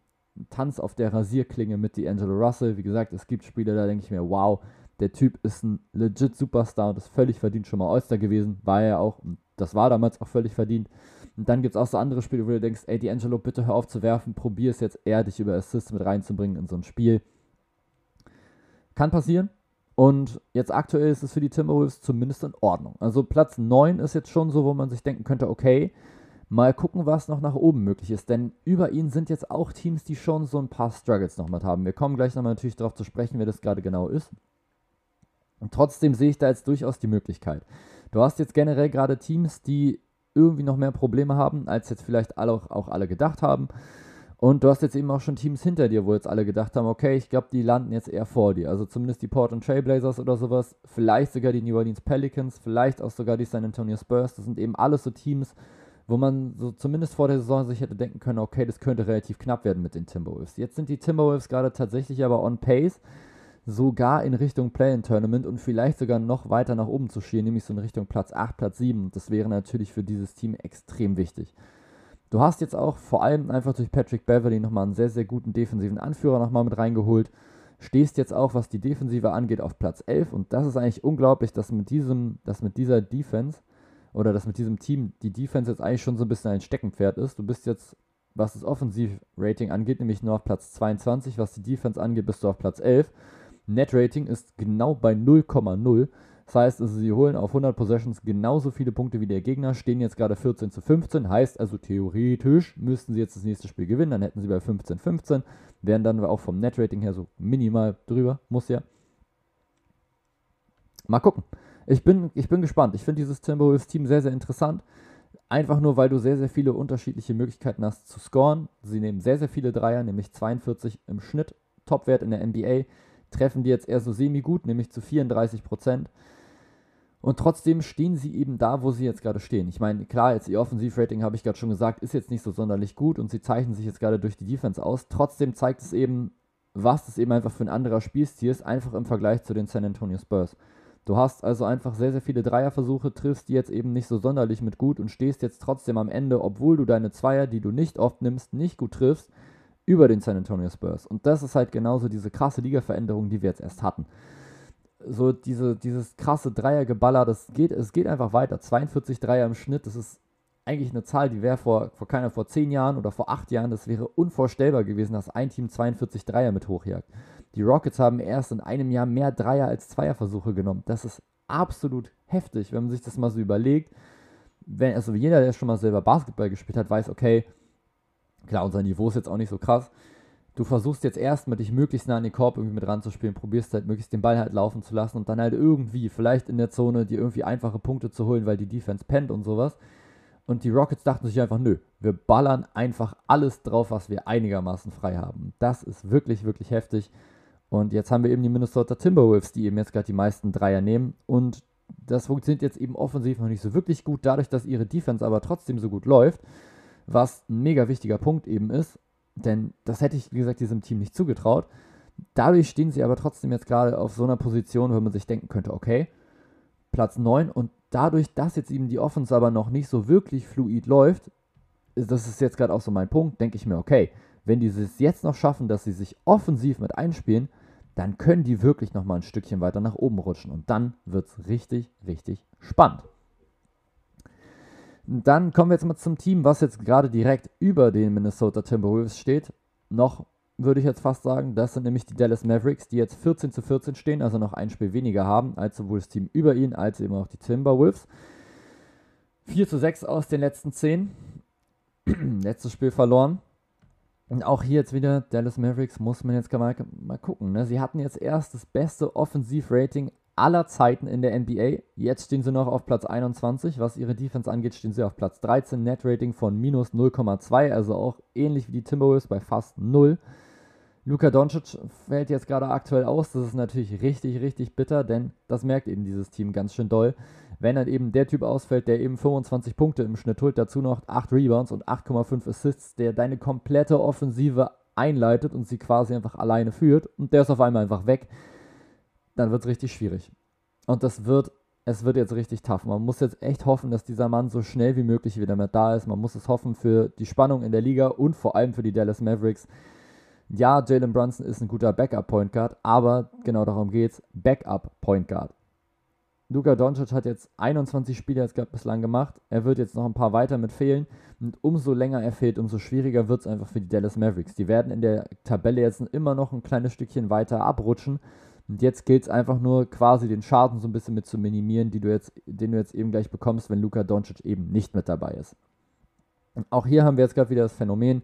Tanz auf der Rasierklinge mit die Angelo Russell. Wie gesagt, es gibt Spiele, da denke ich mir, wow, der Typ ist ein legit Superstar und ist völlig verdient schon mal All-Star gewesen. War er auch, und das war damals auch völlig verdient. Und dann gibt es auch so andere Spiele, wo du denkst, ey, D'Angelo, bitte hör auf zu werfen, probier es jetzt eher, dich über Assists mit reinzubringen in so ein Spiel. Kann passieren. Und jetzt aktuell ist es für die Timberwolves zumindest in Ordnung. Also Platz 9 ist jetzt schon so, wo man sich denken könnte, okay, mal gucken, was noch nach oben möglich ist. Denn über ihn sind jetzt auch Teams, die schon so ein paar Struggles noch mit haben. Wir kommen gleich nochmal natürlich darauf zu sprechen, wer das gerade genau ist. Und trotzdem sehe ich da jetzt durchaus die Möglichkeit. Du hast jetzt generell gerade Teams, die irgendwie noch mehr Probleme haben, als jetzt vielleicht alle, auch alle gedacht haben. Und du hast jetzt eben auch schon Teams hinter dir, wo jetzt alle gedacht haben, okay, ich glaube, die landen jetzt eher vor dir. Also zumindest die Portland Trailblazers oder sowas, vielleicht sogar die New Orleans Pelicans, vielleicht auch sogar die San Antonio Spurs. Das sind eben alles so Teams, wo man so zumindest vor der Saison sich hätte denken können, okay, das könnte relativ knapp werden mit den Timberwolves. Jetzt sind die Timberwolves gerade tatsächlich aber on pace, sogar in Richtung Play-in-Tournament und vielleicht sogar noch weiter nach oben zu schielen, nämlich so in Richtung Platz 8, Platz 7. Das wäre natürlich für dieses Team extrem wichtig. Du hast jetzt auch vor allem einfach durch Patrick Beverly nochmal einen sehr, sehr guten defensiven Anführer nochmal mit reingeholt. Stehst jetzt auch, was die Defensive angeht, auf Platz 11 und das ist eigentlich unglaublich, dass mit diesem, dass mit dieser Defense oder dass mit diesem Team die Defense jetzt eigentlich schon so ein bisschen ein Steckenpferd ist. Du bist jetzt, was das Offensiv-Rating angeht, nämlich nur auf Platz 22, was die Defense angeht, bist du auf Platz 11. Net-Rating ist genau bei 0,0. Das heißt, also, sie holen auf 100 Possessions genauso viele Punkte wie der Gegner, stehen jetzt gerade 14 zu 15. Heißt also, theoretisch müssten sie jetzt das nächste Spiel gewinnen, dann hätten sie bei 15 15. Wären dann auch vom Net-Rating her so minimal drüber, muss ja. Mal gucken. Ich bin, ich bin gespannt. Ich finde dieses Timberwolves-Team sehr, sehr interessant. Einfach nur, weil du sehr, sehr viele unterschiedliche Möglichkeiten hast zu scoren. Sie nehmen sehr, sehr viele Dreier, nämlich 42 im Schnitt. Topwert in der NBA. Treffen die jetzt eher so semi-gut, nämlich zu 34 Prozent. Und trotzdem stehen sie eben da, wo sie jetzt gerade stehen. Ich meine, klar, jetzt ihr Offensivrating, habe ich gerade schon gesagt, ist jetzt nicht so sonderlich gut und sie zeichnen sich jetzt gerade durch die Defense aus. Trotzdem zeigt es eben, was das eben einfach für ein anderer Spielstil ist, einfach im Vergleich zu den San Antonio Spurs. Du hast also einfach sehr, sehr viele Dreierversuche, triffst die jetzt eben nicht so sonderlich mit gut und stehst jetzt trotzdem am Ende, obwohl du deine Zweier, die du nicht oft nimmst, nicht gut triffst, über den San Antonio Spurs. Und das ist halt genauso diese krasse Liga-Veränderung, die wir jetzt erst hatten so diese, dieses krasse Dreiergeballer, das geht, es geht einfach weiter. 42 Dreier im Schnitt, das ist eigentlich eine Zahl, die wäre vor, vor keiner, vor 10 Jahren oder vor 8 Jahren, das wäre unvorstellbar gewesen, dass ein Team 42 Dreier mit hochjagt. Die Rockets haben erst in einem Jahr mehr Dreier als Zweierversuche genommen. Das ist absolut heftig, wenn man sich das mal so überlegt. Wenn, also jeder, der schon mal selber Basketball gespielt hat, weiß, okay, klar, unser Niveau ist jetzt auch nicht so krass, du versuchst jetzt erstmal dich möglichst nah an den Korb irgendwie mit ranzuspielen, probierst halt möglichst den Ball halt laufen zu lassen und dann halt irgendwie, vielleicht in der Zone, dir irgendwie einfache Punkte zu holen, weil die Defense pennt und sowas. Und die Rockets dachten sich einfach, nö, wir ballern einfach alles drauf, was wir einigermaßen frei haben. Das ist wirklich, wirklich heftig. Und jetzt haben wir eben die Minnesota Timberwolves, die eben jetzt gerade die meisten Dreier nehmen. Und das funktioniert jetzt eben offensiv noch nicht so wirklich gut, dadurch, dass ihre Defense aber trotzdem so gut läuft, was ein mega wichtiger Punkt eben ist. Denn das hätte ich, wie gesagt, diesem Team nicht zugetraut. Dadurch stehen sie aber trotzdem jetzt gerade auf so einer Position, wo man sich denken könnte, okay, Platz 9 und dadurch, dass jetzt eben die Offense aber noch nicht so wirklich fluid läuft, das ist jetzt gerade auch so mein Punkt, denke ich mir, okay, wenn die es jetzt noch schaffen, dass sie sich offensiv mit einspielen, dann können die wirklich nochmal ein Stückchen weiter nach oben rutschen und dann wird es richtig, richtig spannend. Dann kommen wir jetzt mal zum Team, was jetzt gerade direkt über den Minnesota Timberwolves steht. Noch würde ich jetzt fast sagen, das sind nämlich die Dallas Mavericks, die jetzt 14 zu 14 stehen, also noch ein Spiel weniger haben, als sowohl das Team über ihnen als eben auch die Timberwolves. 4 zu 6 aus den letzten 10. Letztes Spiel verloren. Und auch hier jetzt wieder Dallas Mavericks muss man jetzt mal, mal gucken. Ne? Sie hatten jetzt erst das beste Offensivrating aller Zeiten in der NBA. Jetzt stehen sie noch auf Platz 21. Was ihre Defense angeht, stehen sie auf Platz 13. Net-Rating von minus 0,2, also auch ähnlich wie die Timberwolves bei fast 0. Luka Doncic fällt jetzt gerade aktuell aus. Das ist natürlich richtig, richtig bitter, denn das merkt eben dieses Team ganz schön doll. Wenn dann eben der Typ ausfällt, der eben 25 Punkte im Schnitt holt, dazu noch 8 Rebounds und 8,5 Assists, der deine komplette Offensive einleitet und sie quasi einfach alleine führt und der ist auf einmal einfach weg dann wird es richtig schwierig. Und das wird, es wird jetzt richtig tough. Man muss jetzt echt hoffen, dass dieser Mann so schnell wie möglich wieder mit da ist. Man muss es hoffen für die Spannung in der Liga und vor allem für die Dallas Mavericks. Ja, Jalen Brunson ist ein guter Backup-Point Guard, aber genau darum geht's. Backup-Point Guard. Luka Doncic hat jetzt 21 Spiele jetzt bislang gemacht. Er wird jetzt noch ein paar weiter mit fehlen. Und umso länger er fehlt, umso schwieriger wird es einfach für die Dallas Mavericks. Die werden in der Tabelle jetzt immer noch ein kleines Stückchen weiter abrutschen. Und jetzt gilt es einfach nur quasi den Schaden so ein bisschen mit zu minimieren, die du jetzt, den du jetzt eben gleich bekommst, wenn Luka Doncic eben nicht mit dabei ist. Auch hier haben wir jetzt gerade wieder das Phänomen,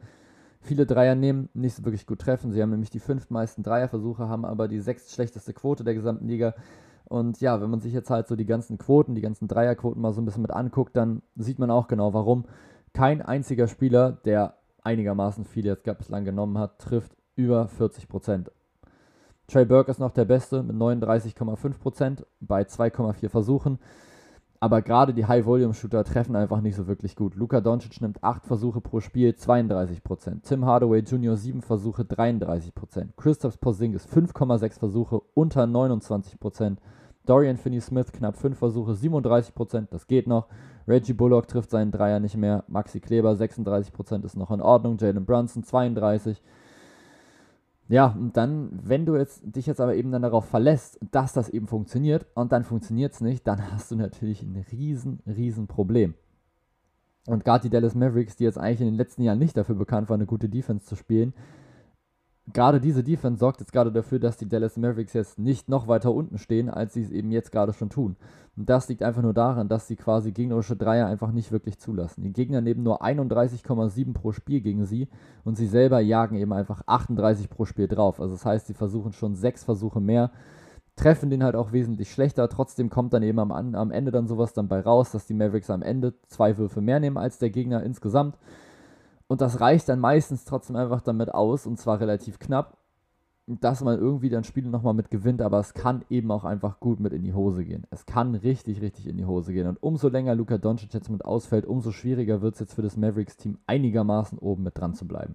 viele Dreier nehmen, nicht so wirklich gut treffen. Sie haben nämlich die fünf meisten Dreierversuche, haben aber die sechs schlechteste Quote der gesamten Liga. Und ja, wenn man sich jetzt halt so die ganzen Quoten, die ganzen Dreierquoten mal so ein bisschen mit anguckt, dann sieht man auch genau warum. Kein einziger Spieler, der einigermaßen viele jetzt bislang genommen hat, trifft über 40 Prozent. Trey Burke ist noch der Beste mit 39,5 Prozent bei 2,4 Versuchen. Aber gerade die High-Volume-Shooter treffen einfach nicht so wirklich gut. Luka Doncic nimmt 8 Versuche pro Spiel, 32%. Tim Hardaway Jr. 7 Versuche, 33%. Christoph Porzingis 5,6 Versuche, unter 29%. Dorian Finney-Smith knapp 5 Versuche, 37%, das geht noch. Reggie Bullock trifft seinen Dreier nicht mehr. Maxi Kleber 36% ist noch in Ordnung. Jalen Brunson 32%. Ja, und dann, wenn du jetzt dich jetzt aber eben dann darauf verlässt, dass das eben funktioniert und dann funktioniert es nicht, dann hast du natürlich ein riesen, riesen Problem. Und gerade die Dallas Mavericks, die jetzt eigentlich in den letzten Jahren nicht dafür bekannt waren, eine gute Defense zu spielen, gerade diese Defense sorgt jetzt gerade dafür, dass die Dallas Mavericks jetzt nicht noch weiter unten stehen, als sie es eben jetzt gerade schon tun. Und das liegt einfach nur daran, dass sie quasi gegnerische Dreier einfach nicht wirklich zulassen. Die Gegner nehmen nur 31,7 pro Spiel gegen sie und sie selber jagen eben einfach 38 pro Spiel drauf. Also das heißt, sie versuchen schon sechs Versuche mehr, treffen den halt auch wesentlich schlechter. Trotzdem kommt dann eben am, am Ende dann sowas dann bei raus, dass die Mavericks am Ende zwei Würfe mehr nehmen als der Gegner insgesamt. Und das reicht dann meistens trotzdem einfach damit aus, und zwar relativ knapp, dass man irgendwie dann Spiele nochmal mit gewinnt, aber es kann eben auch einfach gut mit in die Hose gehen. Es kann richtig, richtig in die Hose gehen. Und umso länger Luka Doncic jetzt mit ausfällt, umso schwieriger wird es jetzt für das Mavericks-Team einigermaßen oben mit dran zu bleiben.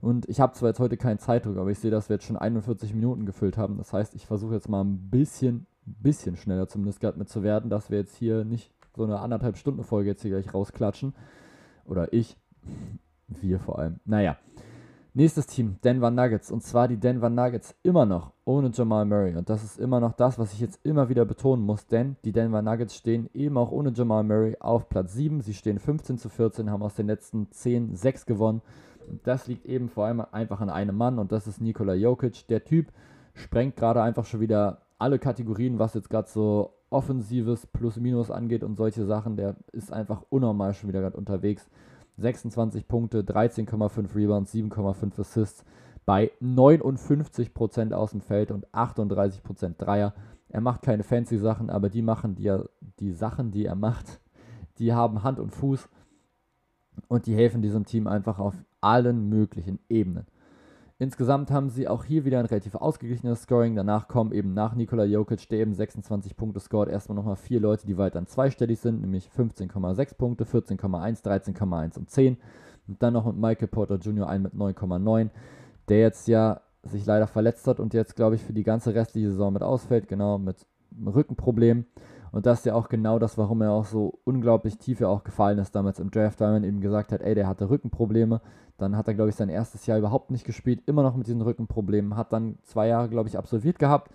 Und ich habe zwar jetzt heute keinen Zeitdruck, aber ich sehe, dass wir jetzt schon 41 Minuten gefüllt haben. Das heißt, ich versuche jetzt mal ein bisschen, bisschen schneller zumindest gerade mit zu werden, dass wir jetzt hier nicht so eine anderthalb Stunden Folge jetzt hier gleich rausklatschen. Oder ich. Wir vor allem. Naja. Nächstes Team, Denver Nuggets. Und zwar die Denver Nuggets immer noch ohne Jamal Murray. Und das ist immer noch das, was ich jetzt immer wieder betonen muss, denn die Denver Nuggets stehen eben auch ohne Jamal Murray auf Platz 7. Sie stehen 15 zu 14, haben aus den letzten 10 6 gewonnen. Und das liegt eben vor allem einfach an einem Mann und das ist Nikola Jokic. Der Typ sprengt gerade einfach schon wieder alle Kategorien, was jetzt gerade so offensives Plus-Minus angeht und solche Sachen. Der ist einfach unnormal schon wieder gerade unterwegs. 26 Punkte, 13,5 Rebounds, 7,5 Assists bei 59% aus dem Feld und 38% Dreier. Er macht keine fancy Sachen, aber die machen die, die Sachen, die er macht, die haben Hand und Fuß und die helfen diesem Team einfach auf allen möglichen Ebenen. Insgesamt haben sie auch hier wieder ein relativ ausgeglichenes Scoring. Danach kommen eben nach Nikola Jokic, der eben 26 Punkte scored, erstmal nochmal vier Leute, die weiter zweistellig sind, nämlich 15,6 Punkte, 14,1, 13,1 und 10. Und dann noch mit Michael Porter Jr. ein mit 9,9, der jetzt ja sich leider verletzt hat und jetzt, glaube ich, für die ganze restliche Saison mit ausfällt, genau mit Rückenproblemen. Und das ist ja auch genau das, warum er auch so unglaublich tief ja auch gefallen ist damals im Draft, weil man eben gesagt hat, ey, der hatte Rückenprobleme. Dann hat er, glaube ich, sein erstes Jahr überhaupt nicht gespielt, immer noch mit diesen Rückenproblemen. Hat dann zwei Jahre, glaube ich, absolviert gehabt,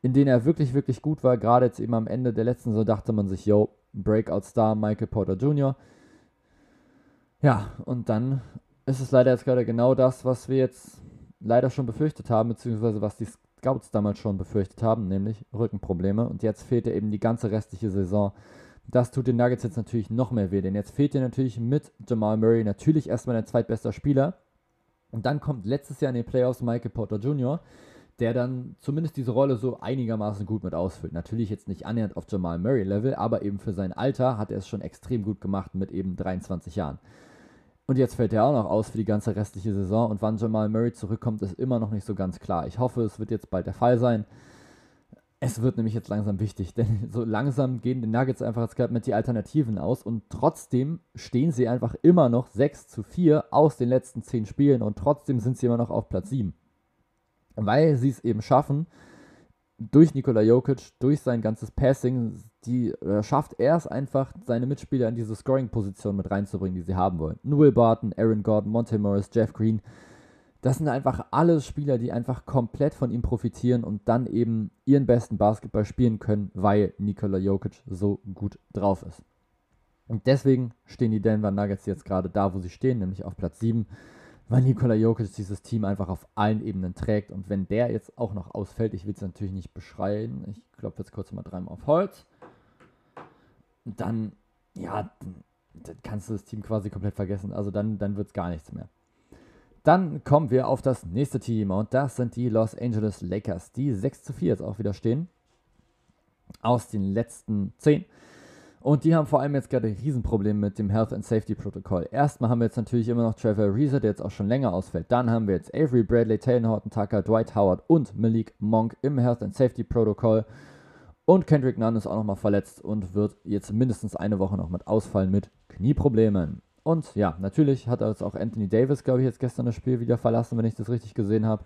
in denen er wirklich, wirklich gut war. Gerade jetzt eben am Ende der letzten Saison dachte man sich, yo, Breakout-Star Michael Porter Jr. Ja, und dann ist es leider jetzt gerade genau das, was wir jetzt leider schon befürchtet haben, beziehungsweise was die Scouts damals schon befürchtet haben, nämlich Rückenprobleme. Und jetzt fehlt er eben die ganze restliche Saison. Das tut den Nuggets jetzt natürlich noch mehr weh, denn jetzt fehlt dir natürlich mit Jamal Murray natürlich erstmal dein zweitbester Spieler. Und dann kommt letztes Jahr in den Playoffs Michael Porter Jr., der dann zumindest diese Rolle so einigermaßen gut mit ausfüllt. Natürlich jetzt nicht annähernd auf Jamal Murray Level, aber eben für sein Alter hat er es schon extrem gut gemacht mit eben 23 Jahren. Und jetzt fällt er auch noch aus für die ganze restliche Saison. Und wann Jamal Murray zurückkommt, ist immer noch nicht so ganz klar. Ich hoffe, es wird jetzt bald der Fall sein. Es wird nämlich jetzt langsam wichtig, denn so langsam gehen die Nuggets einfach jetzt gerade mit die Alternativen aus und trotzdem stehen sie einfach immer noch 6 zu 4 aus den letzten 10 Spielen und trotzdem sind sie immer noch auf Platz 7. Weil sie es eben schaffen, durch Nikola Jokic, durch sein ganzes Passing, die äh, schafft er es einfach, seine Mitspieler in diese Scoring-Position mit reinzubringen, die sie haben wollen. Will Barton, Aaron Gordon, Monte Morris, Jeff Green. Das sind einfach alle Spieler, die einfach komplett von ihm profitieren und dann eben ihren besten Basketball spielen können, weil Nikola Jokic so gut drauf ist. Und deswegen stehen die Denver Nuggets jetzt gerade da, wo sie stehen, nämlich auf Platz 7 weil Nikola Jokic dieses Team einfach auf allen Ebenen trägt. Und wenn der jetzt auch noch ausfällt, ich will es natürlich nicht beschreien, ich klopfe jetzt kurz mal dreimal auf Holz, dann, ja, dann kannst du das Team quasi komplett vergessen. Also dann, dann wird es gar nichts mehr. Dann kommen wir auf das nächste Team und das sind die Los Angeles Lakers, die 6 zu 4 jetzt auch wieder stehen. Aus den letzten 10. Und die haben vor allem jetzt gerade ein Riesenproblem mit dem Health and Safety Protokoll. Erstmal haben wir jetzt natürlich immer noch Trevor Reeser, der jetzt auch schon länger ausfällt. Dann haben wir jetzt Avery Bradley, Taylor Horton Tucker, Dwight Howard und Malik Monk im Health and Safety Protokoll. Und Kendrick Nunn ist auch nochmal verletzt und wird jetzt mindestens eine Woche noch mit ausfallen mit Knieproblemen. Und ja, natürlich hat jetzt auch Anthony Davis, glaube ich, jetzt gestern das Spiel wieder verlassen, wenn ich das richtig gesehen habe.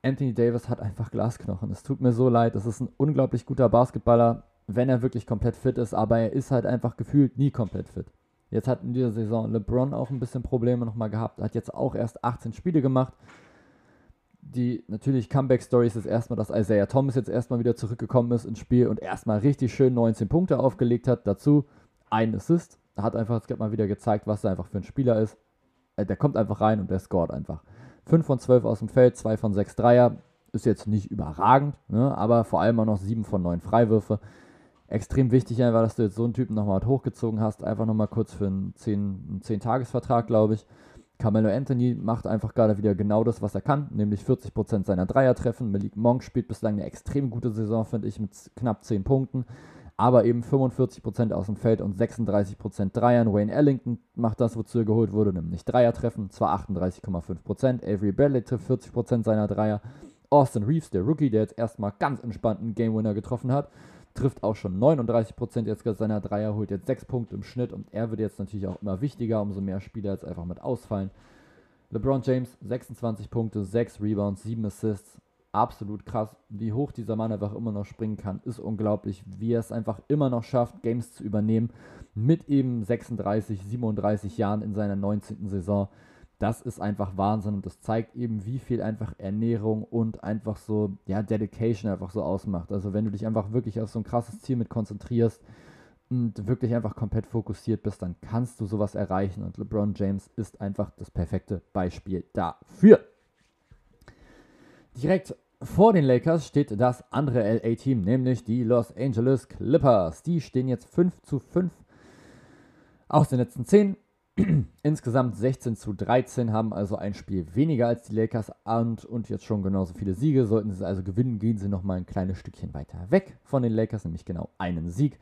Anthony Davis hat einfach Glasknochen. Es tut mir so leid. Das ist ein unglaublich guter Basketballer wenn er wirklich komplett fit ist, aber er ist halt einfach gefühlt nie komplett fit. Jetzt hat in dieser Saison LeBron auch ein bisschen Probleme nochmal gehabt, hat jetzt auch erst 18 Spiele gemacht. Die natürlich Comeback-Story ist erstmal, dass Isaiah Thomas jetzt erstmal wieder zurückgekommen ist ins Spiel und erstmal richtig schön 19 Punkte aufgelegt hat. Dazu ein Assist. Hat einfach jetzt mal wieder gezeigt, was er einfach für ein Spieler ist. Äh, der kommt einfach rein und der scoret einfach. 5 von 12 aus dem Feld, 2 von 6 Dreier. Ist jetzt nicht überragend, ne? aber vor allem auch noch 7 von 9 Freiwürfe extrem wichtig einfach, dass du jetzt so einen Typen nochmal hochgezogen hast. Einfach nochmal kurz für einen 10-Tages-Vertrag, glaube ich. Carmelo Anthony macht einfach gerade wieder genau das, was er kann, nämlich 40% seiner Dreier treffen. Malik Monk spielt bislang eine extrem gute Saison, finde ich, mit knapp 10 Punkten. Aber eben 45% aus dem Feld und 36% Dreiern. Wayne Ellington macht das, wozu er geholt wurde, nämlich Dreier treffen, zwar 38,5%. Avery Bradley trifft 40% seiner Dreier. Austin Reeves, der Rookie, der jetzt erstmal ganz entspannt einen Game Winner getroffen hat, trifft auch schon 39% jetzt seiner Dreier, holt jetzt 6 Punkte im Schnitt und er wird jetzt natürlich auch immer wichtiger, umso mehr Spieler jetzt einfach mit ausfallen. LeBron James 26 Punkte, 6 Rebounds, 7 Assists. Absolut krass, wie hoch dieser Mann einfach immer noch springen kann, ist unglaublich, wie er es einfach immer noch schafft, Games zu übernehmen, mit eben 36, 37 Jahren in seiner 19. Saison das ist einfach Wahnsinn und das zeigt eben, wie viel einfach Ernährung und einfach so, ja, Dedication einfach so ausmacht. Also wenn du dich einfach wirklich auf so ein krasses Ziel mit konzentrierst und wirklich einfach komplett fokussiert bist, dann kannst du sowas erreichen und LeBron James ist einfach das perfekte Beispiel dafür. Direkt vor den Lakers steht das andere LA-Team, nämlich die Los Angeles Clippers. Die stehen jetzt 5 zu 5 aus den letzten 10 Insgesamt 16 zu 13 haben also ein Spiel weniger als die Lakers und, und jetzt schon genauso viele Siege. Sollten sie also gewinnen, gehen sie nochmal ein kleines Stückchen weiter weg von den Lakers, nämlich genau einen Sieg.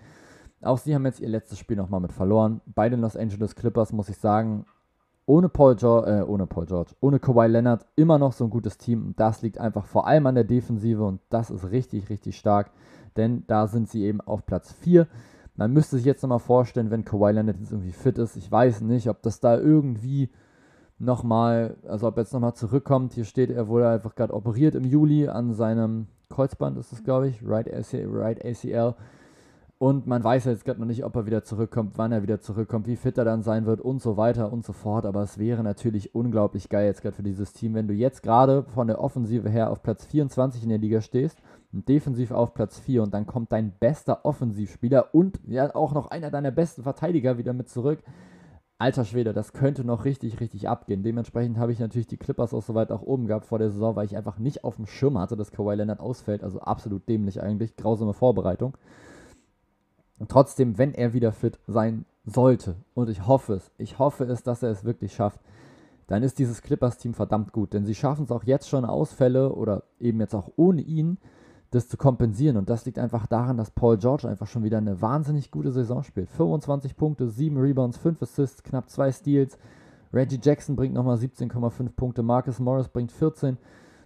Auch sie haben jetzt ihr letztes Spiel nochmal mit verloren. Bei den Los Angeles Clippers muss ich sagen, ohne Paul George, äh, ohne Paul George, ohne Kawhi Leonard immer noch so ein gutes Team. Das liegt einfach vor allem an der Defensive und das ist richtig, richtig stark, denn da sind sie eben auf Platz 4. Man müsste sich jetzt nochmal vorstellen, wenn Kawhi Leonard jetzt irgendwie fit ist. Ich weiß nicht, ob das da irgendwie nochmal, also ob er jetzt nochmal zurückkommt. Hier steht, er wurde einfach gerade operiert im Juli an seinem Kreuzband, ist es glaube ich, right ACL, right ACL. Und man weiß jetzt gerade noch nicht, ob er wieder zurückkommt, wann er wieder zurückkommt, wie fit er dann sein wird und so weiter und so fort. Aber es wäre natürlich unglaublich geil jetzt gerade für dieses Team, wenn du jetzt gerade von der Offensive her auf Platz 24 in der Liga stehst defensiv auf Platz 4 und dann kommt dein bester Offensivspieler und ja auch noch einer deiner besten Verteidiger wieder mit zurück. Alter Schwede, das könnte noch richtig, richtig abgehen. Dementsprechend habe ich natürlich die Clippers auch soweit auch oben gehabt vor der Saison, weil ich einfach nicht auf dem Schirm hatte, dass Kawhi Leonard ausfällt. Also absolut dämlich eigentlich, grausame Vorbereitung. Und trotzdem, wenn er wieder fit sein sollte, und ich hoffe es, ich hoffe es, dass er es wirklich schafft, dann ist dieses Clippers-Team verdammt gut. Denn sie schaffen es auch jetzt schon Ausfälle oder eben jetzt auch ohne ihn das zu kompensieren. Und das liegt einfach daran, dass Paul George einfach schon wieder eine wahnsinnig gute Saison spielt. 25 Punkte, 7 Rebounds, 5 Assists, knapp 2 Steals. Reggie Jackson bringt nochmal 17,5 Punkte, Marcus Morris bringt 14.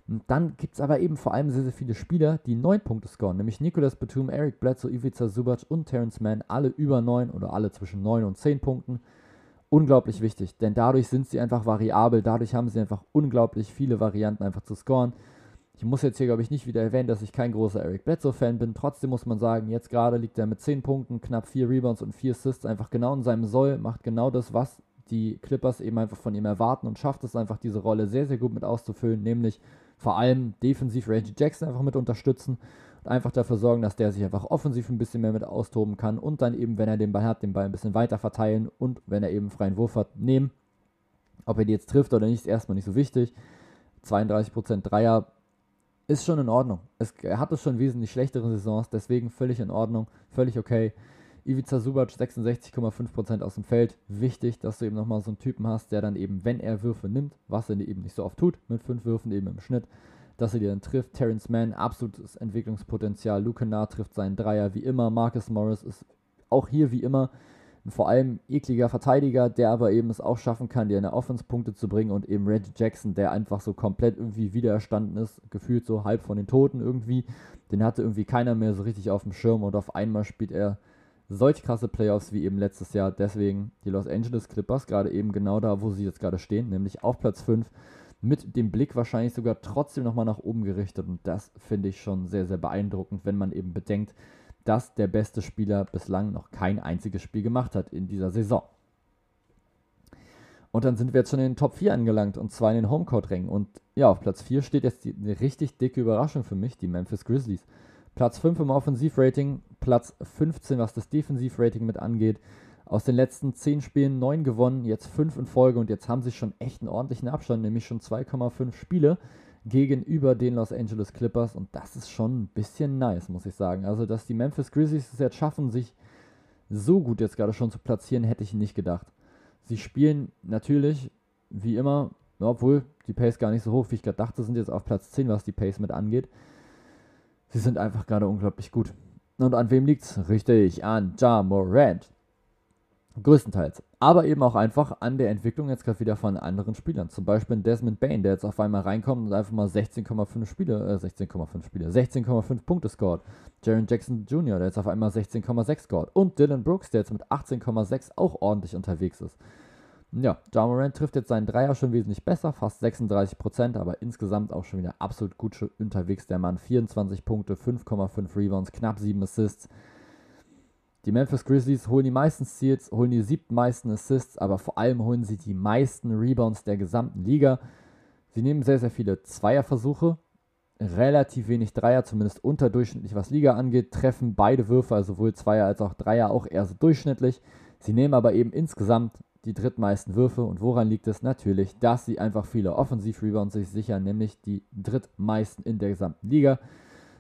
Und dann gibt es aber eben vor allem sehr, sehr viele Spieler, die 9 Punkte scoren, nämlich Nicolas Batum, Eric Bledsoe, Ivica Subac und Terrence Mann, alle über 9 oder alle zwischen 9 und 10 Punkten. Unglaublich wichtig, denn dadurch sind sie einfach variabel, dadurch haben sie einfach unglaublich viele Varianten einfach zu scoren. Ich muss jetzt hier, glaube ich, nicht wieder erwähnen, dass ich kein großer Eric Bledsoe-Fan bin. Trotzdem muss man sagen, jetzt gerade liegt er mit 10 Punkten, knapp 4 Rebounds und 4 Assists einfach genau in seinem Soll, macht genau das, was die Clippers eben einfach von ihm erwarten und schafft es einfach, diese Rolle sehr, sehr gut mit auszufüllen, nämlich vor allem defensiv Reggie Jackson einfach mit unterstützen und einfach dafür sorgen, dass der sich einfach offensiv ein bisschen mehr mit austoben kann und dann eben, wenn er den Ball hat, den Ball ein bisschen weiter verteilen und wenn er eben freien Wurf hat, nehmen. Ob er die jetzt trifft oder nicht, ist erstmal nicht so wichtig. 32% Dreier ist schon in Ordnung. Es, er hatte schon wesentlich schlechtere Saisons, deswegen völlig in Ordnung, völlig okay. Ivica Subac 66,5% aus dem Feld. Wichtig, dass du eben nochmal so einen Typen hast, der dann eben, wenn er Würfe nimmt, was er eben nicht so oft tut, mit fünf Würfen eben im Schnitt, dass er dir dann trifft. Terrence Mann, absolutes Entwicklungspotenzial. Luke Nah trifft seinen Dreier wie immer. Marcus Morris ist Auch hier wie immer vor allem ekliger Verteidiger, der aber eben es auch schaffen kann, dir eine Offense-Punkte zu bringen und eben Reggie Jackson, der einfach so komplett irgendwie wiedererstanden ist, gefühlt so halb von den Toten irgendwie. Den hatte irgendwie keiner mehr so richtig auf dem Schirm und auf einmal spielt er solch krasse Playoffs wie eben letztes Jahr. Deswegen die Los Angeles Clippers, gerade eben genau da, wo sie jetzt gerade stehen, nämlich auf Platz 5, mit dem Blick wahrscheinlich sogar trotzdem nochmal nach oben gerichtet. Und das finde ich schon sehr, sehr beeindruckend, wenn man eben bedenkt, dass der beste Spieler bislang noch kein einziges Spiel gemacht hat in dieser Saison. Und dann sind wir jetzt schon in den Top 4 angelangt und zwar in den Homecourt-Rängen. Und ja, auf Platz 4 steht jetzt die, eine richtig dicke Überraschung für mich, die Memphis Grizzlies. Platz 5 im Offensivrating, Platz 15, was das Defensivrating mit angeht. Aus den letzten 10 Spielen 9 gewonnen, jetzt 5 in Folge und jetzt haben sie schon echt einen ordentlichen Abstand, nämlich schon 2,5 Spiele gegenüber den Los Angeles Clippers und das ist schon ein bisschen nice, muss ich sagen. Also, dass die Memphis Grizzlies es jetzt schaffen, sich so gut jetzt gerade schon zu platzieren, hätte ich nicht gedacht. Sie spielen natürlich, wie immer, obwohl die Pace gar nicht so hoch, wie ich gerade dachte, sind jetzt auf Platz 10, was die Pace mit angeht. Sie sind einfach gerade unglaublich gut. Und an wem liegt's? Richtig, an Ja Morant. Größtenteils. Aber eben auch einfach an der Entwicklung jetzt gerade wieder von anderen Spielern. Zum Beispiel Desmond Bain, der jetzt auf einmal reinkommt und einfach mal 16,5 Spiele, äh, 16,5 Spiele, 16,5 Punkte scored. Jaron Jackson Jr., der jetzt auf einmal 16,6 scored. Und Dylan Brooks, der jetzt mit 18,6 auch ordentlich unterwegs ist. Ja, Jamoran trifft jetzt seinen Dreier schon wesentlich besser, fast 36%, aber insgesamt auch schon wieder absolut gut unterwegs. Der Mann 24 Punkte, 5,5 Rebounds, knapp 7 Assists. Die Memphis Grizzlies holen die meisten Steals, holen die siebten meisten Assists, aber vor allem holen sie die meisten Rebounds der gesamten Liga. Sie nehmen sehr, sehr viele Zweierversuche, relativ wenig Dreier, zumindest unterdurchschnittlich, was Liga angeht, treffen beide Würfe, also sowohl Zweier als auch Dreier, auch eher so durchschnittlich. Sie nehmen aber eben insgesamt die drittmeisten Würfe. Und woran liegt es? Natürlich, dass sie einfach viele Offensiv-Rebounds sich sichern, nämlich die drittmeisten in der gesamten Liga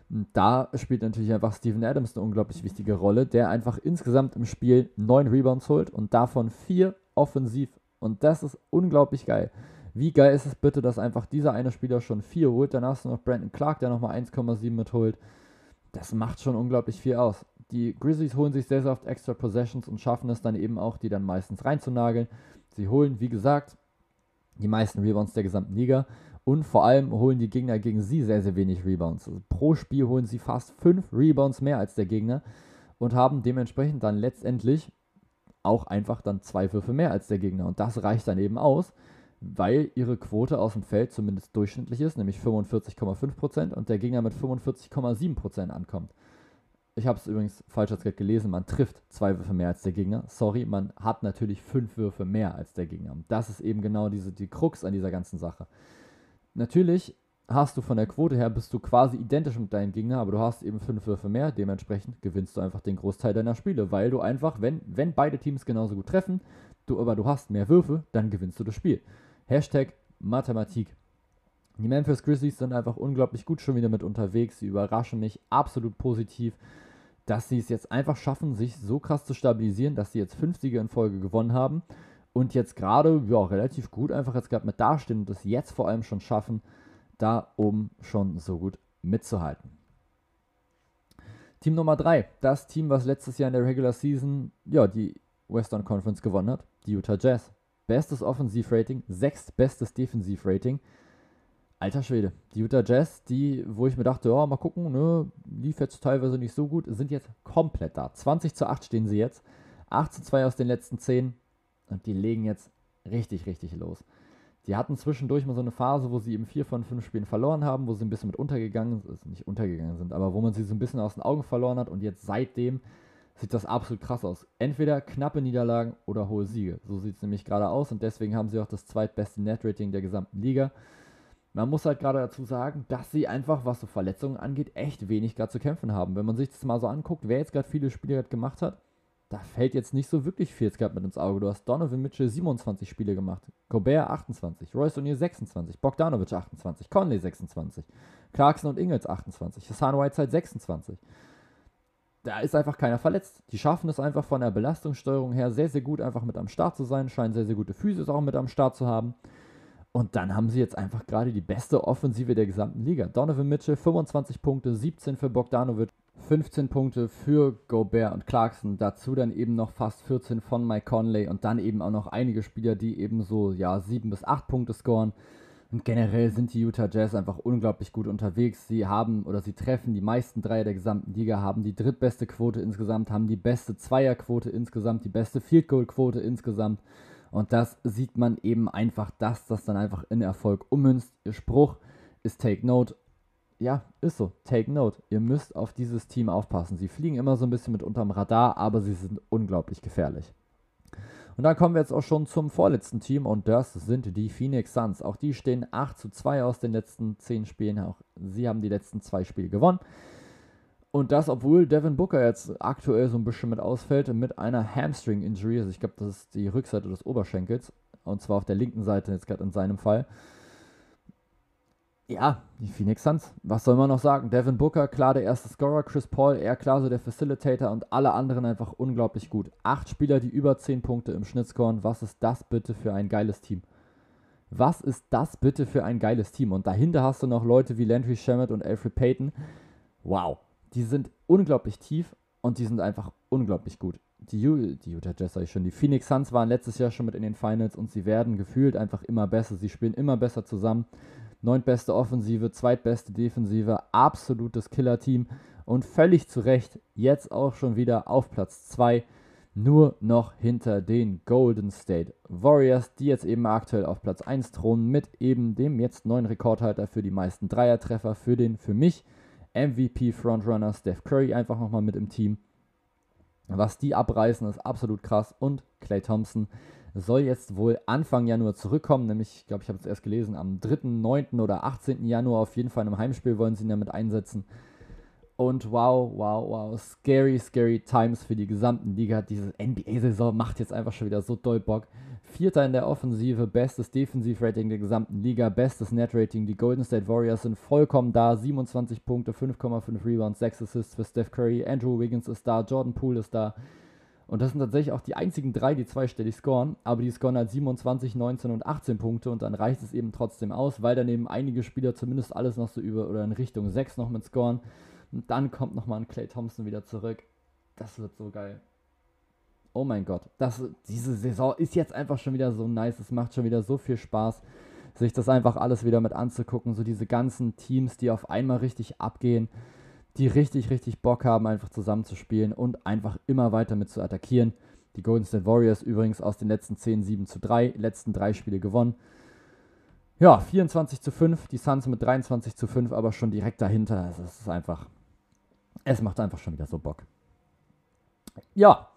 da spielt natürlich einfach Steven Adams eine unglaublich wichtige Rolle, der einfach insgesamt im Spiel neun Rebounds holt und davon vier offensiv. Und das ist unglaublich geil. Wie geil ist es bitte, dass einfach dieser eine Spieler schon vier holt, dann hast du noch Brandon Clark, der nochmal 1,7 mitholt. Das macht schon unglaublich viel aus. Die Grizzlies holen sich sehr, sehr oft extra Possessions und schaffen es dann eben auch, die dann meistens reinzunageln. Sie holen, wie gesagt, die meisten Rebounds der gesamten Liga und vor allem holen die Gegner gegen sie sehr, sehr wenig Rebounds. Also pro Spiel holen sie fast fünf Rebounds mehr als der Gegner und haben dementsprechend dann letztendlich auch einfach dann zwei Würfe mehr als der Gegner. Und das reicht dann eben aus, weil ihre Quote aus dem Feld zumindest durchschnittlich ist, nämlich 45,5% und der Gegner mit 45,7% ankommt. Ich habe es übrigens falsch als gerade gelesen, man trifft zwei Würfe mehr als der Gegner. Sorry, man hat natürlich fünf Würfe mehr als der Gegner. Und das ist eben genau diese, die Krux an dieser ganzen Sache. Natürlich hast du von der Quote her, bist du quasi identisch mit deinem Gegner, aber du hast eben fünf Würfe mehr, dementsprechend gewinnst du einfach den Großteil deiner Spiele, weil du einfach, wenn, wenn beide Teams genauso gut treffen, du aber du hast mehr Würfe, dann gewinnst du das Spiel. Hashtag Mathematik. Die Memphis Grizzlies sind einfach unglaublich gut schon wieder mit unterwegs. Sie überraschen mich absolut positiv, dass sie es jetzt einfach schaffen, sich so krass zu stabilisieren, dass sie jetzt fünf Siege in Folge gewonnen haben und jetzt gerade ja, relativ gut einfach jetzt gerade mit dastehen und das jetzt vor allem schon schaffen, da oben schon so gut mitzuhalten. Team Nummer 3, das Team, was letztes Jahr in der Regular Season ja, die Western Conference gewonnen hat, die Utah Jazz. Bestes Offensivrating, sechstbestes Defensivrating. Alter Schwede, die Utah Jazz, die, wo ich mir dachte, ja, mal gucken, ne, lief jetzt teilweise nicht so gut, sind jetzt komplett da. 20 zu 8 stehen sie jetzt. 8 zu 2 aus den letzten 10. Und die legen jetzt richtig, richtig los. Die hatten zwischendurch mal so eine Phase, wo sie eben vier von fünf Spielen verloren haben, wo sie ein bisschen mit untergegangen sind, also nicht untergegangen sind, aber wo man sie so ein bisschen aus den Augen verloren hat und jetzt seitdem sieht das absolut krass aus. Entweder knappe Niederlagen oder hohe Siege. So sieht es nämlich gerade aus und deswegen haben sie auch das zweitbeste Net-Rating der gesamten Liga. Man muss halt gerade dazu sagen, dass sie einfach, was so Verletzungen angeht, echt wenig gerade zu kämpfen haben. Wenn man sich das mal so anguckt, wer jetzt gerade viele Spiele gemacht hat, da fällt jetzt nicht so wirklich viel jetzt mit ins Auge. Du hast Donovan Mitchell 27 Spiele gemacht, Gobert 28, Royce O'Neal 26, Bogdanovic 28, Conley 26, Clarkson und Ingles 28, Hassan Whiteside 26. Da ist einfach keiner verletzt. Die schaffen es einfach von der Belastungssteuerung her sehr, sehr gut einfach mit am Start zu sein, scheinen sehr, sehr gute Physis auch mit am Start zu haben. Und dann haben sie jetzt einfach gerade die beste Offensive der gesamten Liga. Donovan Mitchell 25 Punkte, 17 für Bogdanovic, 15 Punkte für Gobert und Clarkson, dazu dann eben noch fast 14 von Mike Conley und dann eben auch noch einige Spieler, die eben so ja 7 bis 8 Punkte scoren. Und generell sind die Utah Jazz einfach unglaublich gut unterwegs. Sie haben oder sie treffen die meisten Dreier der gesamten Liga, haben die drittbeste Quote insgesamt, haben die beste Zweierquote insgesamt, die beste Field Goal Quote insgesamt. Und das sieht man eben einfach, dass das dann einfach in Erfolg ummünzt. Ihr Spruch ist Take Note. Ja, ist so. Take Note. Ihr müsst auf dieses Team aufpassen. Sie fliegen immer so ein bisschen mit unterm Radar, aber sie sind unglaublich gefährlich. Und dann kommen wir jetzt auch schon zum vorletzten Team und das sind die Phoenix Suns. Auch die stehen 8 zu 2 aus den letzten 10 Spielen. Auch sie haben die letzten zwei Spiele gewonnen. Und das, obwohl Devin Booker jetzt aktuell so ein bisschen mit ausfällt, mit einer Hamstring-Injury. Also ich glaube, das ist die Rückseite des Oberschenkels. Und zwar auf der linken Seite jetzt gerade in seinem Fall. Ja, die Phoenix Suns. Was soll man noch sagen? Devin Booker, klar der erste Scorer, Chris Paul, eher klar so der Facilitator und alle anderen einfach unglaublich gut. Acht Spieler, die über 10 Punkte im Schnitt scoren. Was ist das bitte für ein geiles Team? Was ist das bitte für ein geiles Team? Und dahinter hast du noch Leute wie Landry Shamet und Alfred Payton. Wow, die sind unglaublich tief und die sind einfach unglaublich gut. Die, U die Utah Jazz, sag ich schon, die Phoenix Suns waren letztes Jahr schon mit in den Finals und sie werden gefühlt einfach immer besser. Sie spielen immer besser zusammen neuntbeste Offensive, zweitbeste Defensive, absolutes Killer-Team und völlig zu Recht jetzt auch schon wieder auf Platz 2, nur noch hinter den Golden State Warriors, die jetzt eben aktuell auf Platz 1 thronen mit eben dem jetzt neuen Rekordhalter für die meisten Dreiertreffer, für den für mich MVP Frontrunner Steph Curry einfach nochmal mit im Team. Was die abreißen, ist absolut krass und Clay Thompson soll jetzt wohl Anfang Januar zurückkommen, nämlich, ich glaube, ich habe es erst gelesen, am 3., 9. oder 18. Januar auf jeden Fall in einem Heimspiel wollen sie ihn damit einsetzen. Und wow, wow, wow, scary, scary times für die gesamten Liga. Diese NBA-Saison macht jetzt einfach schon wieder so doll Bock. Vierter in der Offensive, bestes Defensivrating der gesamten Liga, bestes Netrating. Die Golden State Warriors sind vollkommen da. 27 Punkte, 5,5 Rebounds, 6 Assists für Steph Curry. Andrew Wiggins ist da, Jordan Poole ist da. Und das sind tatsächlich auch die einzigen drei, die zweistellig scoren, aber die scoren halt 27, 19 und 18 Punkte und dann reicht es eben trotzdem aus, weil daneben einige Spieler zumindest alles noch so über oder in Richtung 6 noch mit scoren. Und dann kommt nochmal ein Clay Thompson wieder zurück. Das wird so geil. Oh mein Gott, das, diese Saison ist jetzt einfach schon wieder so nice. Es macht schon wieder so viel Spaß, sich das einfach alles wieder mit anzugucken. So diese ganzen Teams, die auf einmal richtig abgehen die richtig, richtig Bock haben, einfach zusammenzuspielen und einfach immer weiter mit zu attackieren. Die Golden State Warriors übrigens aus den letzten 10 7 zu 3, letzten drei Spiele gewonnen. Ja, 24 zu 5, die Suns mit 23 zu 5, aber schon direkt dahinter. Also es ist einfach, es macht einfach schon wieder so Bock. Ja,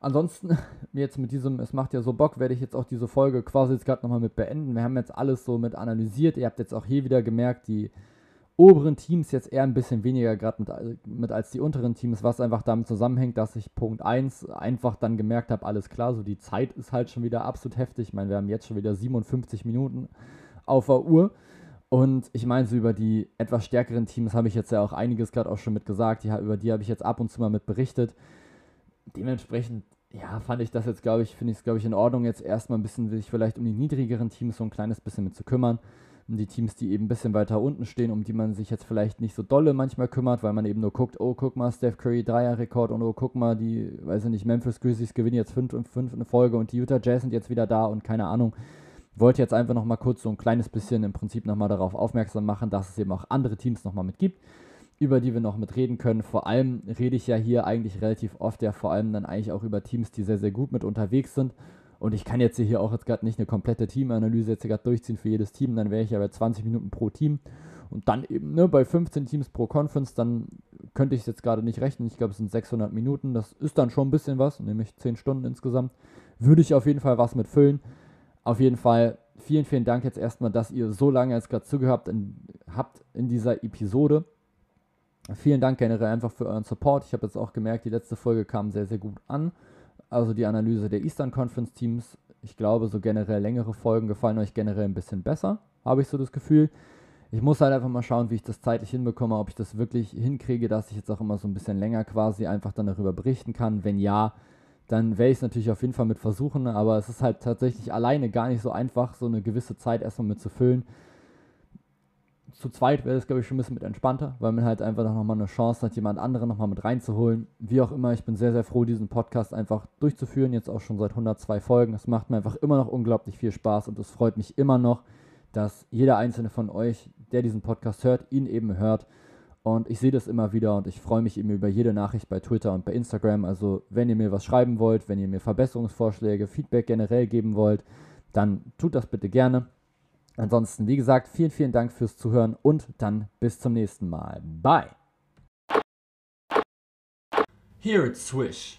ansonsten, jetzt mit diesem, es macht ja so Bock, werde ich jetzt auch diese Folge quasi jetzt gerade nochmal mit beenden. Wir haben jetzt alles so mit analysiert. Ihr habt jetzt auch hier wieder gemerkt, die oberen Teams jetzt eher ein bisschen weniger gerade mit, mit als die unteren Teams, was einfach damit zusammenhängt, dass ich Punkt 1 einfach dann gemerkt habe, alles klar, so die Zeit ist halt schon wieder absolut heftig. Ich meine, wir haben jetzt schon wieder 57 Minuten auf der Uhr. Und ich meine, so über die etwas stärkeren Teams habe ich jetzt ja auch einiges gerade auch schon mit gesagt. Die, über die habe ich jetzt ab und zu mal mit berichtet. Dementsprechend, ja, fand ich das jetzt, glaube ich, finde ich es, glaube ich, in Ordnung, jetzt erstmal ein bisschen sich vielleicht um die niedrigeren Teams so ein kleines bisschen mit zu kümmern die Teams, die eben ein bisschen weiter unten stehen, um die man sich jetzt vielleicht nicht so dolle manchmal kümmert, weil man eben nur guckt, oh, guck mal, Steph Curry Dreier-Rekord und oh, guck mal, die, weiß ich nicht, Memphis Grizzlies gewinnen jetzt 5 und 5 in Folge und die Utah Jazz sind jetzt wieder da und keine Ahnung. Wollte jetzt einfach nochmal kurz so ein kleines bisschen im Prinzip nochmal darauf aufmerksam machen, dass es eben auch andere Teams nochmal mit gibt, über die wir noch mit reden können. Vor allem rede ich ja hier eigentlich relativ oft ja vor allem dann eigentlich auch über Teams, die sehr, sehr gut mit unterwegs sind und ich kann jetzt hier auch jetzt gerade nicht eine komplette Teamanalyse jetzt gerade durchziehen für jedes Team, dann wäre ich ja bei 20 Minuten pro Team. Und dann eben ne, bei 15 Teams pro Conference, dann könnte ich es jetzt gerade nicht rechnen. Ich glaube, es sind 600 Minuten. Das ist dann schon ein bisschen was, nämlich 10 Stunden insgesamt. Würde ich auf jeden Fall was mit füllen. Auf jeden Fall vielen, vielen Dank jetzt erstmal, dass ihr so lange jetzt gerade zugehört habt in dieser Episode. Vielen Dank generell einfach für euren Support. Ich habe jetzt auch gemerkt, die letzte Folge kam sehr, sehr gut an also die Analyse der Eastern Conference Teams. Ich glaube, so generell längere Folgen gefallen euch generell ein bisschen besser, habe ich so das Gefühl. Ich muss halt einfach mal schauen, wie ich das zeitlich hinbekomme, ob ich das wirklich hinkriege, dass ich jetzt auch immer so ein bisschen länger quasi einfach dann darüber berichten kann. Wenn ja, dann werde ich es natürlich auf jeden Fall mit versuchen, aber es ist halt tatsächlich alleine gar nicht so einfach, so eine gewisse Zeit erstmal mit zu füllen zu zweit wäre das, glaube ich, schon ein bisschen mit entspannter, weil man halt einfach nochmal eine Chance hat, jemand anderen nochmal mit reinzuholen. Wie auch immer, ich bin sehr, sehr froh, diesen Podcast einfach durchzuführen, jetzt auch schon seit 102 Folgen. Es macht mir einfach immer noch unglaublich viel Spaß und es freut mich immer noch, dass jeder einzelne von euch, der diesen Podcast hört, ihn eben hört. Und ich sehe das immer wieder und ich freue mich eben über jede Nachricht bei Twitter und bei Instagram. Also wenn ihr mir was schreiben wollt, wenn ihr mir Verbesserungsvorschläge, Feedback generell geben wollt, dann tut das bitte gerne. Ansonsten, wie gesagt, vielen, vielen Dank fürs Zuhören und dann bis zum nächsten Mal. Bye. Here it's Swish.